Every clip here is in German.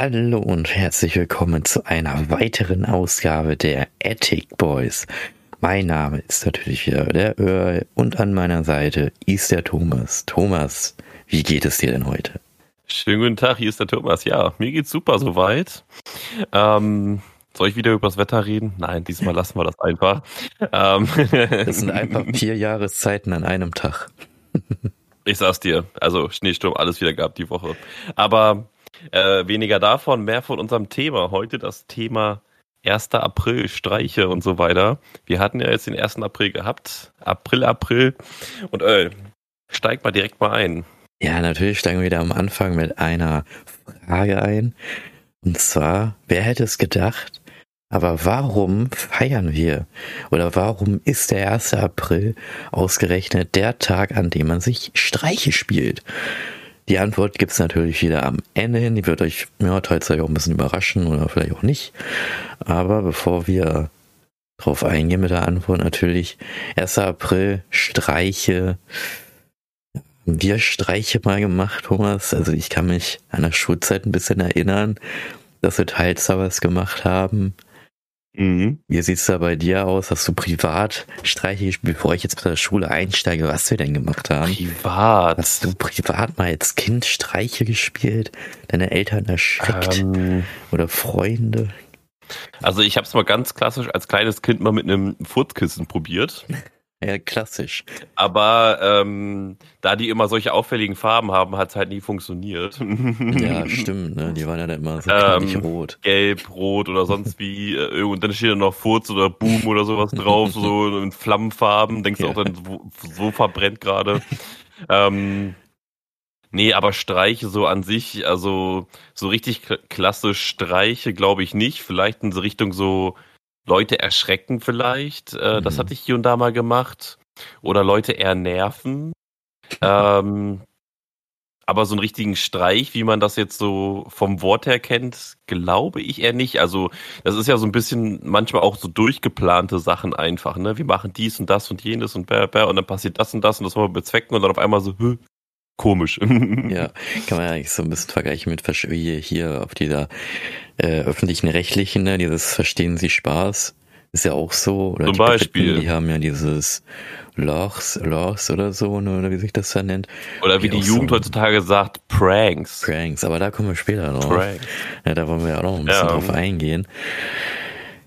Hallo und herzlich willkommen zu einer weiteren Ausgabe der Attic Boys. Mein Name ist natürlich wieder der Earl und an meiner Seite ist der Thomas. Thomas, wie geht es dir denn heute? Schönen guten Tag, hier ist der Thomas. Ja, mir geht's super soweit. Ähm, soll ich wieder über das Wetter reden? Nein, diesmal lassen wir das einfach. Ähm, das sind einfach vier Jahreszeiten an einem Tag. ich sag's dir, also Schneesturm, alles wieder gehabt die Woche. Aber äh, weniger davon, mehr von unserem Thema. Heute das Thema 1. April, Streiche und so weiter. Wir hatten ja jetzt den 1. April gehabt. April, April. Und äh, steig mal direkt mal ein. Ja, natürlich steigen wir wieder am Anfang mit einer Frage ein. Und zwar, wer hätte es gedacht? Aber warum feiern wir? Oder warum ist der 1. April ausgerechnet der Tag, an dem man sich Streiche spielt? Die Antwort gibt's natürlich wieder am Ende hin. Die wird euch ja, teilweise auch ein bisschen überraschen oder vielleicht auch nicht. Aber bevor wir drauf eingehen mit der Antwort, natürlich 1. April, Streiche. Wir Streiche mal gemacht, Thomas. Also ich kann mich an der Schulzeit ein bisschen erinnern, dass wir teils da was gemacht haben. Mhm. Wie sieht's da bei dir aus? Hast du privat Streiche gespielt, bevor ich jetzt mit der Schule einsteige, was wir denn gemacht haben? Privat? Hast du privat mal als Kind Streiche gespielt? Deine Eltern erschreckt? Ähm, Oder Freunde? Also ich habe es mal ganz klassisch als kleines Kind mal mit einem Furzkissen probiert. Ja, klassisch. Aber ähm, da die immer solche auffälligen Farben haben, hat es halt nie funktioniert. Ja, stimmt, ne? Die waren ja dann immer so ähm, rot. Gelb, rot oder sonst wie. Äh, und dann steht da noch Furz oder Boom oder sowas drauf, so in Flammenfarben. Denkst du ja. auch dann, so, so verbrennt gerade. ähm, Nee, aber Streiche so an sich, also so richtig klassisch Streiche glaube ich nicht. Vielleicht in Richtung so Leute erschrecken vielleicht. Äh, mhm. Das hatte ich hier und da mal gemacht. Oder Leute eher nerven. ähm, aber so einen richtigen Streich, wie man das jetzt so vom Wort her kennt, glaube ich eher nicht. Also das ist ja so ein bisschen manchmal auch so durchgeplante Sachen einfach. Ne? Wir machen dies und das und jenes und bär, bär, und dann passiert das und das und das wollen wir bezwecken und dann auf einmal so, komisch. ja, kann man ja eigentlich so ein bisschen vergleichen mit wie hier auf dieser äh, öffentlichen Rechtlichen, ne, dieses Verstehen Sie Spaß. Ist ja auch so. Oder Zum die Beispiel. Briten, die haben ja dieses Lochs, Lochs oder so, ne, oder wie sich das da nennt. Oder wie die, die Jugend so heutzutage sagt, Pranks. Pranks, aber da kommen wir später drauf. Pranks. Ja, da wollen wir ja auch noch ein bisschen ja. drauf eingehen.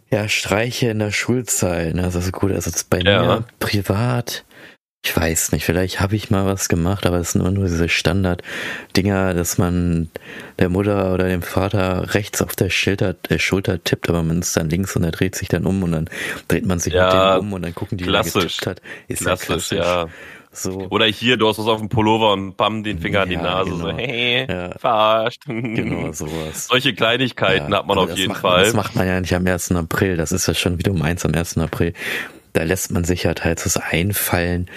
Ja, Streiche in der Schulzeit, ne, das ist gut. Also bei ja. mir privat ich weiß nicht, vielleicht habe ich mal was gemacht, aber es sind nur, nur diese Standard-Dinger, dass man der Mutter oder dem Vater rechts auf der Schulter, äh, Schulter tippt, aber man ist dann links und er dreht sich dann um und dann dreht man sich ja, mit dem um und dann gucken die, klassisch, wie er getippt hat. Ist klassisch, ja klassisch. Ja. So. Oder hier, du hast was auf dem Pullover und bam, den Finger ja, an die Nase, genau. so, hey, ja. verarscht. Genau, sowas. Solche Kleinigkeiten ja, hat man auf jeden Fall. Das macht man ja nicht am 1. April, das ist ja schon wie du meinst am 1. April da lässt man sich halt halt was einfallen.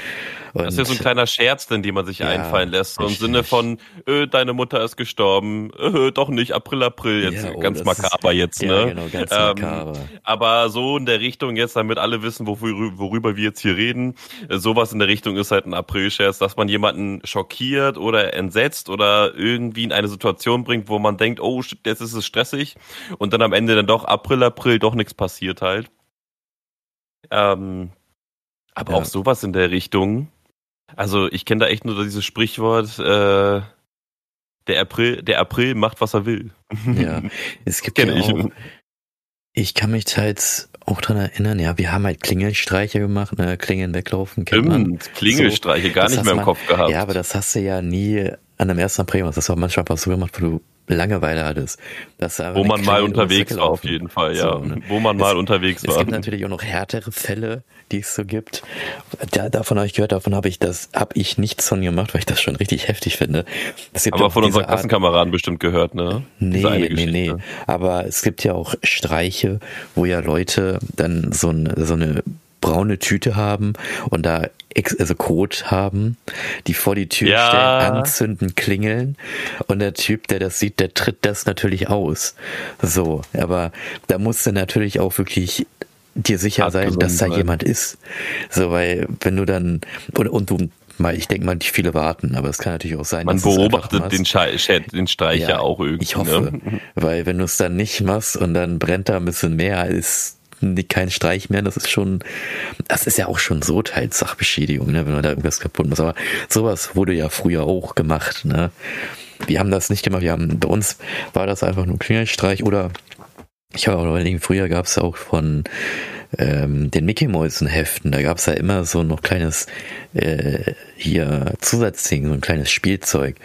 Und das ist ja so ein kleiner Scherz, den man sich ja, einfallen lässt. So im Sinne von, öh, deine Mutter ist gestorben, öh, doch nicht, April, April, jetzt ja, oh, ganz makaber ist, jetzt, ja, ne? Genau, ganz ähm, makaber. Aber so in der Richtung jetzt, damit alle wissen, worüber, worüber wir jetzt hier reden, äh, sowas in der Richtung ist halt ein April-Scherz, dass man jemanden schockiert oder entsetzt oder irgendwie in eine Situation bringt, wo man denkt, oh, jetzt ist es stressig und dann am Ende dann doch April, April, doch nichts passiert halt. Ähm, aber ja. auch sowas in der Richtung. Also ich kenne da echt nur dieses Sprichwort, äh, der April, der April macht, was er will. Ja, es gibt ja ich. Auch, ich kann mich halt auch dran erinnern, ja, wir haben halt Klingelstreiche gemacht, ne, Klingeln weglaufen, kennt man. Klingelstreiche, so, gar nicht mehr im man, Kopf gehabt. Ja, aber das hast du ja nie an dem 1. April gemacht. Das war manchmal auch so gemacht, wo du Langeweile hattest. Dass Wo man mal unterwegs war, auf jeden Fall, ja. So, ne? Wo man mal es, unterwegs war. Es gibt natürlich auch noch härtere Fälle, die es so gibt. Da, davon habe ich gehört, davon habe ich das, habe ich nichts von gemacht, weil ich das schon richtig heftig finde. Aber von unseren Klassenkameraden bestimmt gehört, ne? Nee, nee, nee. Aber es gibt ja auch Streiche, wo ja Leute dann so, ein, so eine braune Tüte haben und da also Code haben, die vor die Tür ja. stellen, anzünden, klingeln und der Typ, der das sieht, der tritt das natürlich aus. So, aber da musst du natürlich auch wirklich dir sicher sein, dass da jemand ist. So, weil wenn du dann und, und du mal, ich denke mal, nicht viele warten, aber es kann natürlich auch sein, Man beobachtet den. Schei den Streich ja, Ja, auch irgendwie. Ich hoffe, Ne? weil wenn du es dann nicht machst und dann brennt da ein bisschen mehr, ist kein Streich mehr, das ist schon, das ist ja auch schon so teils Sachbeschädigung, ne, wenn man da irgendwas kaputt muss. Aber sowas wurde ja früher auch gemacht, ne. Wir haben das nicht gemacht, wir haben, bei uns war das einfach nur ein Klingelstreich oder ich habe auch überlegt, früher gab es auch von ähm, den Mickey Mäusen Heften, da gab es ja immer so noch kleines äh, hier Zusatzding, so ein kleines Spielzeug.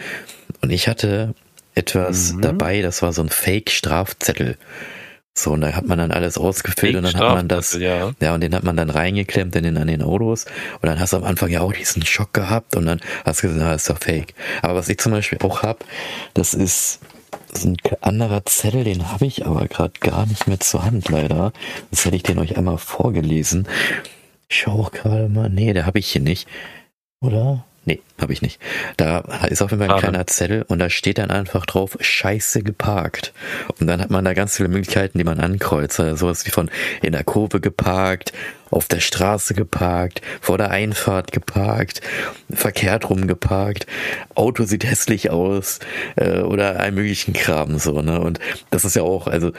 Und ich hatte etwas Mhm. dabei, das war so ein Fake-Strafzettel. So, und da hat man dann alles ausgefüllt und dann hat man das, Ja. ja, und den hat man dann reingeklemmt in den, an den Autos. Und dann hast du am Anfang ja auch diesen Schock gehabt und dann hast du gesagt, ah, ist doch fake. Aber was ich zum Beispiel auch hab, das ist so ein anderer Zettel, den habe ich aber gerade gar nicht mehr zur Hand, leider. Das hätte ich den euch einmal vorgelesen. Ich schau auch gerade mal. Nee, der habe ich hier nicht. Oder? Nee, habe ich nicht. Da ist auf jeden Fall ein kleiner Zettel und da steht dann einfach drauf, scheiße geparkt. Und dann hat man da ganz viele Möglichkeiten, die man ankreuzt. Also sowas wie von in der Kurve geparkt, auf der Straße geparkt, vor der Einfahrt geparkt, verkehrt rum geparkt, Auto sieht hässlich aus äh, oder allen möglichen Kram so, ne? Und das ist ja auch, also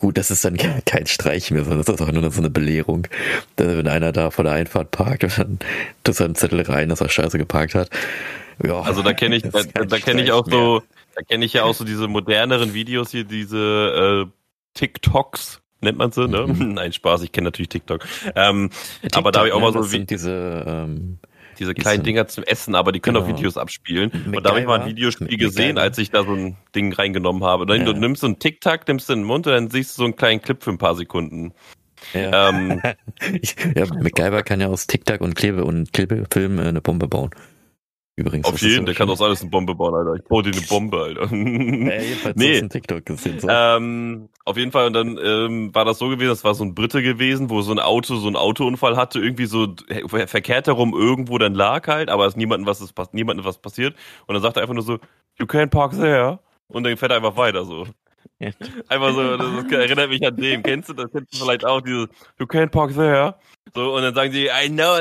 gut, das ist dann ke- kein Streich mehr, sondern das ist auch nur so eine Belehrung. Äh, Wenn einer da vor der Einfahrt parkt und dann tut er einen Zettel rein, dass er scheiße geparkt hat. Ja, Also da kenne ich, da, da kenne ich auch so, da kenne ich ja auch so diese moderneren Videos hier, diese äh, TikToks, nennt man sie, ne? Mhm. Nein, Spaß, ich kenne natürlich TikTok. Ähm, mehr. aber da habe ich auch TikTok, mal ne, so wie, diese ähm, diese kleinen Dinger zum Essen, aber die können auch Genau. Videos abspielen. Und da habe ich mal ein MacGyver. Videospiel gesehen, MacGyver. als ich da so ein Ding reingenommen habe. Dann Ja. Du nimmst so einen TikTok, nimmst den in den Mund und dann siehst du so einen kleinen Clip für ein paar Sekunden. ja. Ähm, ja, MacGyver kann ja aus TikTok und Klebe und Klebefilm äh, eine Bombe bauen. Übrigens. auf jeden, der kann aus alles eine Bombe bauen, Alter. Ich baue dir eine Bombe, Alter. Ja, jedenfalls Nee. ein TikTok gesehen. So. Ähm, auf jeden Fall, und dann ähm, war das so gewesen, das war so ein Brite gewesen, wo so ein Auto so einen Autounfall hatte, irgendwie so verkehrt herum irgendwo dann lag halt, aber es ist niemandem was, ist, niemandem was passiert. Und dann sagt er einfach nur so, you can't park there. Und dann fährt er einfach weiter so. Einfach so, das ist, erinnert mich an dem. Kennst du das? Kennst du vielleicht auch, dieses You can't park there. So, und dann sagen sie, I know.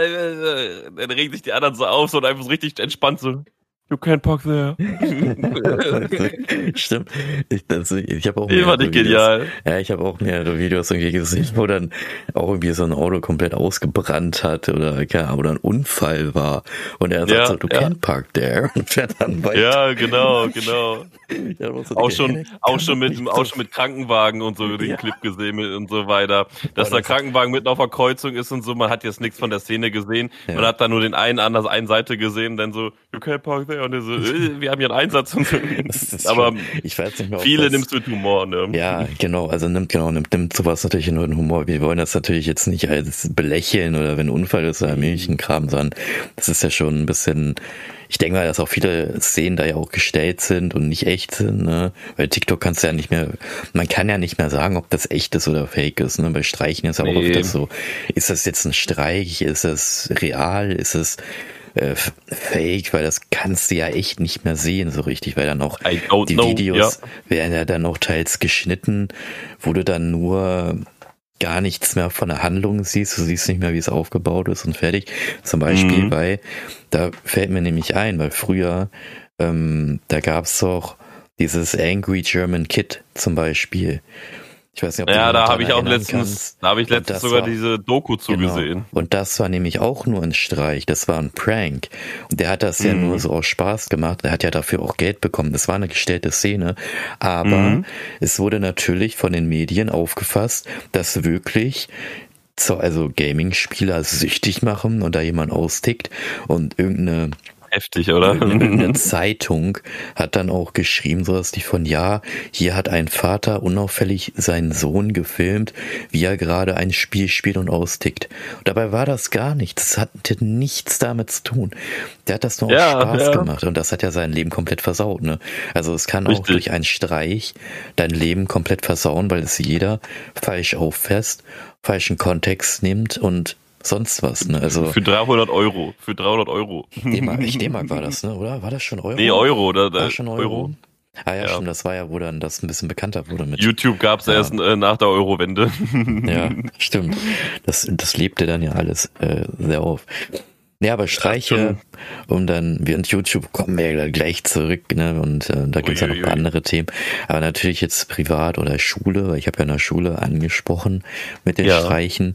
Dann regen sich die anderen so auf so, und einfach so richtig entspannt so, You can't park there. Stimmt. Ich, das, ich habe auch mehrere Videos- genial. Ja, ich habe auch mehrere Videos irgendwie gesehen, wo dann auch irgendwie so ein Auto komplett ausgebrannt hat oder, ja, oder ein Unfall war. Und er sagt Ja, so, du ja. can't park there und fährt dann weiter. Ja, genau, genau. So auch schon, auch schon mit, auch schon mit Krankenwagen und so den Ja. Clip gesehen und so weiter. Dass Boah, der das- Krankenwagen mitten auf der Kreuzung ist und so, man hat jetzt nichts von der Szene gesehen. Man hat da nur den einen an der einen Seite gesehen, dann so, you can't park there. Und der so, äh, wir haben hier einen Einsatz. Und so. Das Aber schon, ich weiß nicht mehr, viele das, nimmst du mit Humor, ne? Ja, genau, also nimmt genau, nimmt, nimmt sowas natürlich nur den Humor. Wir wollen das natürlich jetzt nicht als belächeln oder wenn ein Unfall ist oder Milchenkram, sondern das ist ja schon ein bisschen, ich denke mal, dass auch viele Szenen da ja auch gestellt sind und nicht echt sind, ne? Weil TikTok kannst du ja nicht mehr, man kann ja nicht mehr sagen, ob das echt ist oder fake ist, ne? Bei Streichen ist ja auch Nee. oft das so, ist das jetzt ein Streich, ist das real, ist es äh, fake, weil das kannst du ja echt nicht mehr sehen so richtig, weil dann auch die know. Videos Ja. werden ja dann auch teils geschnitten, wo du dann nur gar nichts mehr von der Handlung siehst. Du siehst nicht mehr, wie es aufgebaut ist und fertig. Zum Beispiel Mhm. bei, da fällt mir nämlich ein, weil früher, ähm, da gab's doch dieses Angry German Kid zum Beispiel. Ich weiß nicht, ob Ja, da habe ich auch letztens, kannst. da habe ich letztens sogar war- diese Doku zugesehen. Genau. Und das war nämlich auch nur ein Streich, das war ein Prank. Und der hat das ja Mhm. nur so aus Spaß gemacht, er hat ja dafür auch Geld bekommen. Das war eine gestellte Szene. Aber Mhm. es wurde natürlich von den Medien aufgefasst, dass wirklich so, also Gaming-Spieler süchtig machen und da jemand austickt und irgendeine Heftig, oder? eine Zeitung hat dann auch geschrieben, sowas die von, ja, hier hat ein Vater unauffällig seinen Sohn gefilmt, wie er gerade ein Spiel spielt und austickt. Und dabei war das gar nichts. Das hatte nichts damit zu tun. Der hat das nur aus Ja, Spaß ja. gemacht und das hat ja sein Leben komplett versaut, ne? Also es kann auch Richtig. durch einen Streich dein Leben komplett versauen, weil es jeder falsch auffasst, falschen Kontext nimmt und sonst was, ne? Also Für 300 Euro. Für 300 Euro. D-Mark, ich D-Mark war das, ne? Oder? War das schon Euro? Nee, Euro. Da, da, War schon Euro? Ah ja, Ja. stimmt, das war ja, wo dann das ein bisschen bekannter wurde mit. YouTube gab's Ja. erst äh, nach der Eurowende. Ja, stimmt. Das, das lebte dann ja alles äh, sehr auf. Ja, aber Streiche, um dann, während YouTube kommen wir ja gleich zurück, ne? Und äh, da gibt's ja noch ein paar andere Themen. Aber natürlich jetzt privat oder Schule, weil ich habe ja in der Schule angesprochen mit den Ja. Streichen.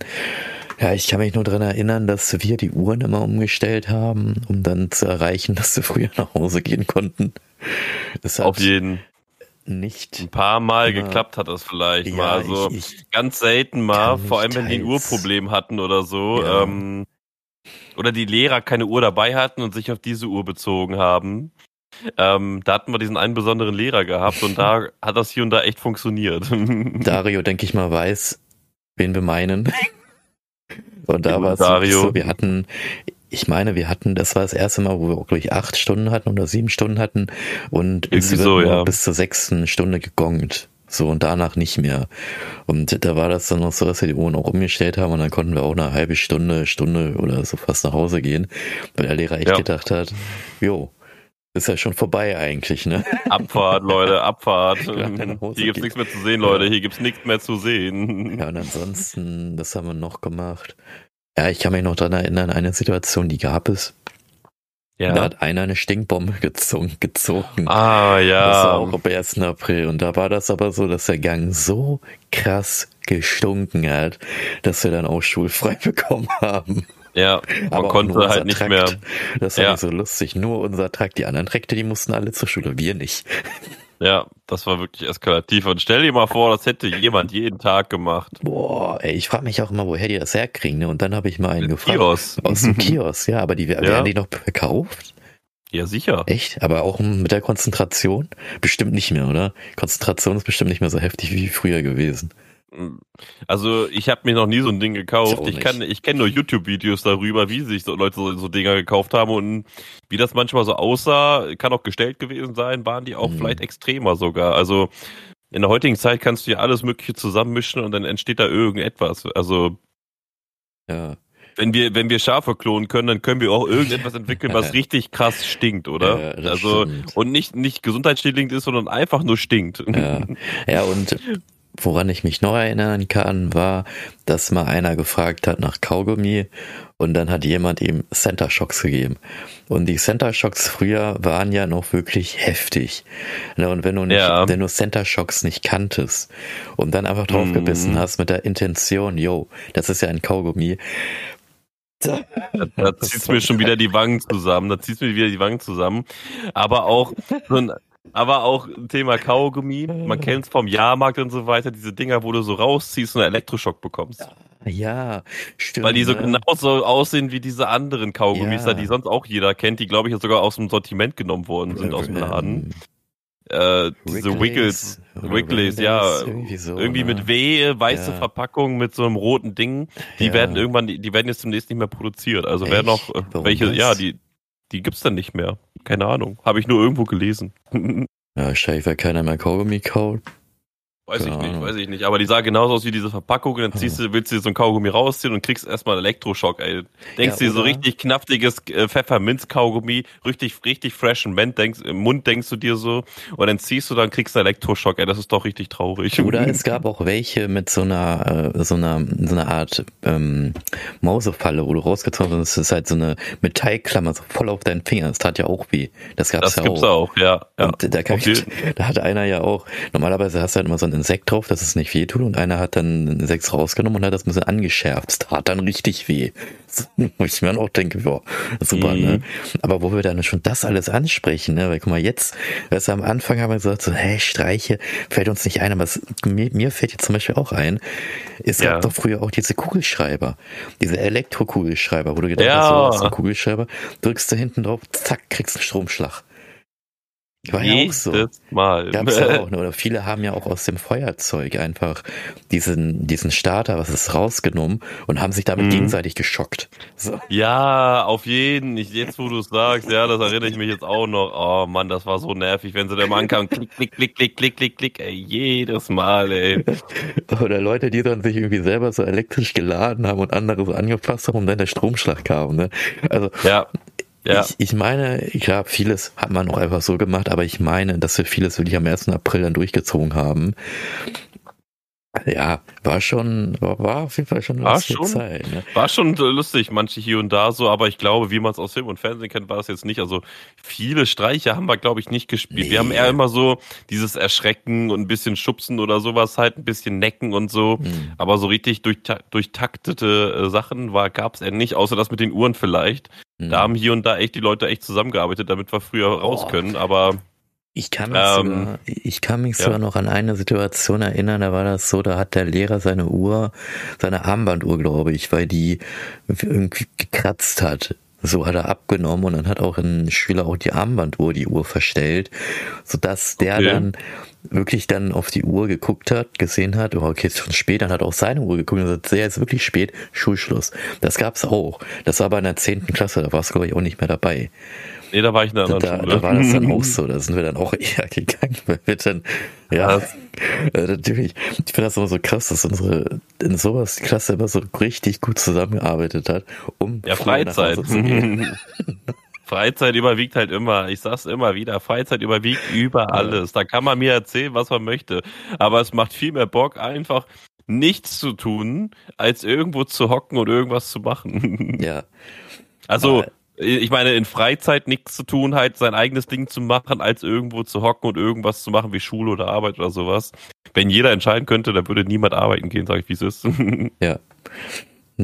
Ja, ich kann mich nur dran erinnern, dass wir die Uhren immer umgestellt haben, um dann zu erreichen, dass wir früher nach Hause gehen konnten. Das hat Auf jeden nicht. ein paar Mal Ja. geklappt hat das vielleicht Ja, mal. Also ich, ich, ganz selten mal, vor allem wenn die ein. Uhrproblem hatten oder so. Ja. Ähm, oder die Lehrer keine Uhr dabei hatten und sich auf diese Uhr bezogen haben. Ähm, da hatten wir diesen einen besonderen Lehrer gehabt und da hat das hier und da echt funktioniert. Dario, denke ich mal, weiß, wen wir meinen. Und da war es so, wir hatten, ich meine, wir hatten, das war das erste Mal, wo wir, glaube ich, acht Stunden hatten oder sieben Stunden hatten und Irgendwie wird so, ja. bis zur sechsten Stunde gegongt. So und danach nicht mehr. Und da war das dann noch so, dass wir die Uhren auch umgestellt haben und dann konnten wir auch eine halbe Stunde, Stunde oder so fast nach Hause gehen, weil der Lehrer echt Ja. gedacht hat, jo, ist ja schon vorbei eigentlich, ne? Abfahrt, Leute, Abfahrt. Hier gibt's nichts mehr zu sehen, Leute. Hier gibt's nichts mehr zu sehen. Ja, und ansonsten, das haben wir noch gemacht. Ja, ich kann mich noch dran erinnern, eine Situation, die gab es. Da hat einer eine Stinkbombe gezogen. gezogen. Ah, Das war ja. auch am 1. April. Und da war das aber so, dass der Gang so krass gestunken hat, dass wir dann auch schulfrei bekommen haben. Ja, man Aber konnte halt nicht Trakt. mehr. Das war Ja. nicht so lustig. Nur unser Trakt. Die anderen Trakte, die mussten alle zur Schule. Wir nicht. Ja, das war wirklich eskalativ. Und stell dir mal vor, das hätte jemand jeden Tag gemacht. Boah, ey, ich frage mich auch immer, woher die das herkriegen. Ne? Und dann habe ich mal einen gefragt. Kiosk. Aus dem Kiosk, ja. Aber die Ja. werden die noch verkauft? Ja, sicher. Echt? Aber auch mit der Konzentration? Bestimmt nicht mehr, oder? Konzentration ist bestimmt nicht mehr so heftig wie früher gewesen. Also ich habe mir noch nie so ein Ding gekauft. Ich kann, ich kenne nur YouTube-Videos darüber, wie sich so Leute so, so Dinger gekauft haben und wie das manchmal so aussah, kann auch gestellt gewesen sein, waren die auch Mhm. vielleicht extremer sogar. Also in der heutigen Zeit kannst du ja alles Mögliche zusammenmischen und dann entsteht da irgendetwas. Also Ja. wenn wir, wenn wir Schafe klonen können, dann können wir auch irgendetwas entwickeln, was richtig krass stinkt, oder? Ja, also stimmt. und nicht, nicht gesundheitsschädigend ist, sondern einfach nur stinkt. Ja. ja, und woran ich mich noch erinnern kann, war, dass mal einer gefragt hat nach Kaugummi und dann hat jemand ihm Center Shocks gegeben. Und die Center Shocks früher waren ja noch wirklich heftig. Ne, Und wenn du nicht, Ja. wenn du Center Shocks nicht kanntest und dann einfach drauf Mhm. gebissen hast mit der Intention, yo, das ist ja ein Kaugummi. Da, Da zieht's mir schon wieder die Wangen zusammen. Da zieht's mir wieder die Wangen zusammen. Aber auch so ein, aber auch ein Thema Kaugummi. Man kennt's vom Jahrmarkt und so weiter. Diese Dinger, wo du so rausziehst und einen Elektroschock bekommst. Ja, stimmt. Weil die so ne? genauso aussehen wie diese anderen Kaugummis Ja. die sonst auch jeder kennt, die glaube ich jetzt sogar aus dem Sortiment genommen worden sind aus dem Laden. Äh, diese Wiggles, Wiggles, ja. irgendwie so. Irgendwie ne? mit W, weiße Ja. Verpackung mit so einem roten Ding. Die Ja. werden irgendwann, die, die werden jetzt demnächst nicht mehr produziert. Also wer noch äh, welche, das? ja, die, die gibt's dann nicht mehr. Keine Ahnung. Habe ich nur irgendwo gelesen. Ja, wahrscheinlich, weil keiner mehr Kaugummi kaut. Weiß ich Keine nicht, Ahnung. weiß ich nicht. Aber die sah genauso aus wie diese Verpackung. Und dann ziehst du, willst du dir so ein Kaugummi rausziehen und kriegst erstmal einen Elektroschock, ey. Denkst Ja, dir so richtig knaftiges äh, Pfefferminz-Kaugummi, richtig, richtig fresh im Mund, denkst, im Mund denkst du dir so. Und dann ziehst du, dann kriegst du einen Elektroschock, ey. Das ist doch richtig traurig. Oder es gab auch welche mit so einer, äh, so einer, so einer Art ähm, Mausefalle, wo du rausgezogen hast. Das ist halt so eine Metallklammer, so voll auf deinen Finger. Das tat ja auch weh. Das gab's das ja gibt's auch. auch, ja. ja. Und da, kann ich, da hat einer ja auch, normalerweise hast du halt immer so ein Insekt drauf, dass es nicht weh tut und einer hat dann ein Insekt rausgenommen und hat das ein bisschen angeschärft. Das tat dann richtig weh. Wo ich mir dann auch denke, boah, super, Mhm. ne? Aber wo wir dann schon das alles ansprechen, ne? Weil guck mal, jetzt, weißt du, am Anfang haben wir gesagt, so, hä, Streiche, fällt uns nicht ein, aber es, mir, mir fällt jetzt zum Beispiel auch ein, es gab Ja. doch früher auch diese Kugelschreiber, diese Elektrokugelschreiber, wo du gedacht Ja. hast, so, ein Kugelschreiber, drückst du hinten drauf, zack, kriegst einen Stromschlag. War ja auch so. Mal. Gab's ja auch, ne? Oder viele haben ja auch aus dem Feuerzeug einfach diesen, diesen Starter, was ist rausgenommen und haben sich damit Mhm. gegenseitig geschockt. So. Ja, auf jeden. Ich, jetzt, wo du es sagst, ja, das erinnere ich mich jetzt auch noch. Oh Mann, das war so nervig, wenn sie da mal ankamen. Klick, klick, klick, klick, klick, klick, klick, ey, jedes Mal, ey. Oder Leute, die dann sich irgendwie selber so elektrisch geladen haben und andere so angepasst haben und dann der Stromschlag kam. Ne? Also Ja, ja. ich, ich meine, klar, vieles hat man auch einfach so gemacht, aber ich meine, dass wir vieles wirklich am 1. April dann durchgezogen haben. Ja, war schon, war, auf jeden Fall schon eine War schon. Zeit. Ne? War schon lustig, manche hier und da so, aber ich glaube, wie man es aus Film und Fernsehen kennt, war das jetzt nicht. Also viele Streiche haben wir, glaube ich, nicht gespielt. Wir haben Nee. eher immer so dieses Erschrecken und ein bisschen Schubsen oder sowas halt, ein bisschen Necken und so. Hm. Aber so richtig durchta durchtaktete äh, Sachen war gab's eher nicht, außer das mit den Uhren vielleicht. Hm. Da haben hier und da echt die Leute echt zusammengearbeitet, damit wir früher raus können. Aber Ich kann mich, Ähm, sogar, ich kann mich ja. sogar noch an eine Situation erinnern, da war das so, da hat der Lehrer seine Uhr, seine Armbanduhr, glaube ich, weil die irgendwie gekratzt hat. So hat er abgenommen und dann hat auch ein Schüler auch die Armbanduhr, die Uhr verstellt, sodass der Okay. dann wirklich dann auf die Uhr geguckt hat, gesehen hat, oh, okay, ist schon spät, dann hat auf seine Uhr geguckt und gesagt, ja, ist wirklich spät, Schulschluss. Das gab's auch. Das war aber in der zehnten Klasse, da warst du, glaube ich, auch nicht mehr dabei. nee, da war ich in Da, anderen da, Schule. da war das dann auch so, da sind wir dann auch eher gegangen, weil wir dann, ja, Krass. äh, natürlich, ich finde das immer so krass, dass unsere, in sowas die Klasse immer so richtig gut zusammengearbeitet hat, um Ja, früher nach Freizeit. Hause zu gehen. Freizeit überwiegt halt immer. Ich sag's immer wieder. Freizeit überwiegt über alles. Da kann man mir erzählen, was man möchte. Aber es macht viel mehr Bock, einfach nichts zu tun, als irgendwo zu hocken und irgendwas zu machen. Ja, Also, ich meine, in Freizeit nichts zu tun, halt sein eigenes Ding zu machen, als irgendwo zu hocken und irgendwas zu machen, wie Schule oder Arbeit oder sowas. Wenn jeder entscheiden könnte, dann würde niemand arbeiten gehen, sag ich, wie es ist. ja.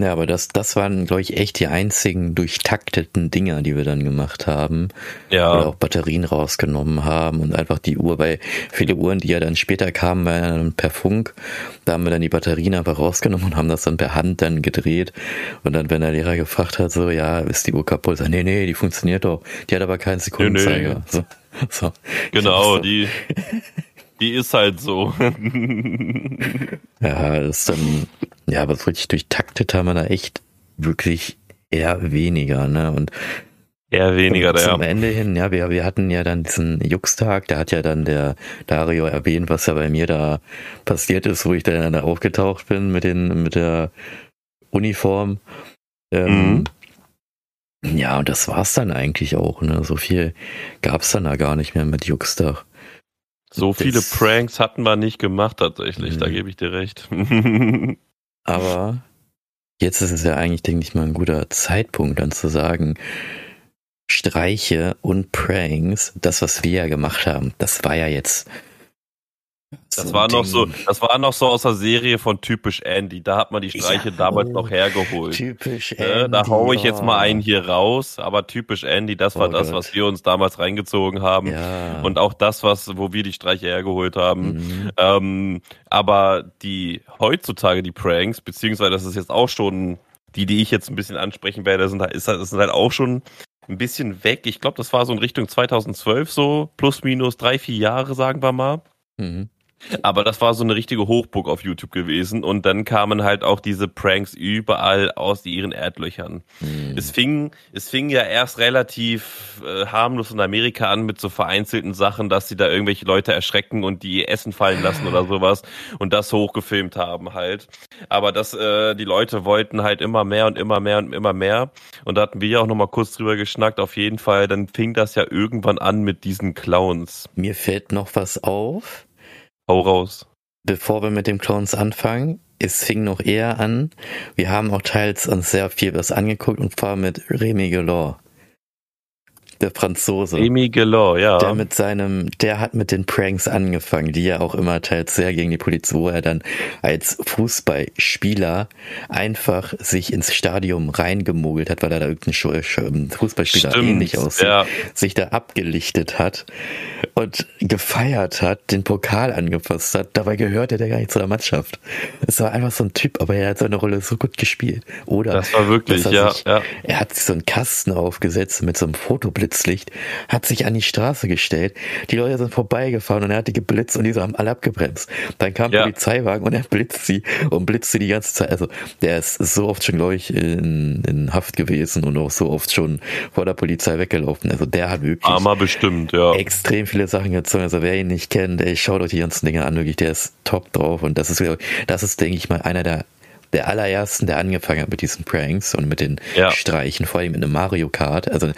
Ja, aber das, das waren, glaube ich, echt die einzigen durchtakteten Dinger, die wir dann gemacht haben. Oder ja. auch Batterien rausgenommen haben und einfach die Uhr, weil viele Uhren, die ja dann später kamen, waren ja dann per Funk. Da haben wir dann die Batterien einfach rausgenommen und haben das dann per Hand dann gedreht. Und dann, wenn der Lehrer gefragt hat, so, ja, ist die Uhr kaputt? Sag, nee, nee, die funktioniert doch. Die hat aber keinen Sekundenzeiger. So, so. Genau, so. die, die ist halt so. Ja, das ist dann, ja, aber so richtig durchtaktet haben wir da echt wirklich eher weniger, ne? Und Eher weniger, Zum der. Ende hin, ja, wir, wir hatten ja dann diesen Juxtag, da hat ja dann der Dario erwähnt, was ja bei mir da passiert ist, wo ich dann da aufgetaucht bin mit den, mit der Uniform. Ähm, Ja, und das war's dann eigentlich auch, ne? So viel gab's dann da gar nicht mehr mit Juxtag. So viele Das- Pranks hatten wir nicht gemacht tatsächlich, da Mhm. gebe ich dir recht. Aber jetzt ist es ja eigentlich, denke ich mal, ein guter Zeitpunkt, dann zu sagen, Streiche und Pranks, das, was wir ja gemacht haben, das war ja jetzt. Das so war noch Ding. so, das war noch so aus der Serie von typisch Andy. Da hat man die Streiche Ja, damals oh, noch hergeholt. Typisch Ne, da Andy, hau ich jetzt mal oh. einen hier raus, aber typisch Andy, das war Oh das, Gott. was wir uns damals reingezogen haben. Ja. Und auch das, was, wo wir die Streiche hergeholt haben. Mhm. Ähm, aber die heutzutage die Pranks, beziehungsweise das ist jetzt auch schon die, die ich jetzt ein bisschen ansprechen werde, sind, halt- ist, halt- sind halt auch schon ein bisschen weg. Ich glaube, das war so in Richtung 2012 so, plus minus drei, vier Jahre, sagen wir mal. Mhm. Aber das war so eine richtige Hochburg auf YouTube gewesen. Und dann kamen halt auch diese Pranks überall aus ihren Erdlöchern. Mhm. Es fing, es fing ja erst relativ äh, harmlos in Amerika an mit so vereinzelten Sachen, dass sie da irgendwelche Leute erschrecken und die Essen fallen lassen oder sowas und das hochgefilmt haben halt. Aber das, äh, die Leute wollten halt immer mehr und immer mehr und immer mehr. Und da hatten wir ja auch noch mal kurz drüber geschnackt. Auf jeden Fall, dann fing das ja irgendwann an mit diesen Clowns. Mir fällt noch was auf. Hau raus. Bevor wir mit dem Clowns anfangen, es fing noch eher an. Wir haben auch teils uns sehr viel was angeguckt und zwar mit Remy Gelor. Der Franzose. Amy Galore, ja. Der mit seinem, der hat mit den Pranks angefangen, die ja auch immer teils sehr gegen die Polizei, wo er dann als Fußballspieler einfach sich ins Stadion reingemogelt hat, weil er da irgendein Scho- Fußballspieler Stimmt, ähnlich aussieht, ja. sich da abgelichtet hat und gefeiert hat, den Pokal angefasst hat. Dabei gehörte der gar nicht zu der Mannschaft. Es war einfach so ein Typ, aber er hat seine Rolle so gut gespielt. Oder Das war wirklich, er ja, sich, ja. er hat sich so einen Kasten aufgesetzt mit so einem Fotoblitzlicht, hat sich an die Straße gestellt. Die Leute sind vorbeigefahren und er hat die geblitzt und die haben alle abgebremst. Dann kam Ja. Polizeiwagen und er blitzt sie und blitzt sie die ganze Zeit. Also der ist so oft schon, glaube ich, in, in Haft gewesen und auch so oft schon vor der Polizei weggelaufen. Also der hat wirklich Armer bestimmt, ja. extrem viele Sachen gezogen. Also wer ihn nicht kennt, ey, schaut euch die ganzen Dinge an, wirklich, der ist top drauf. Und das ist, das ist, denke ich mal, einer der, der allerersten, der angefangen hat mit diesen Pranks und mit den Ja. Streichen, vor allem mit einem Mario Kart. Also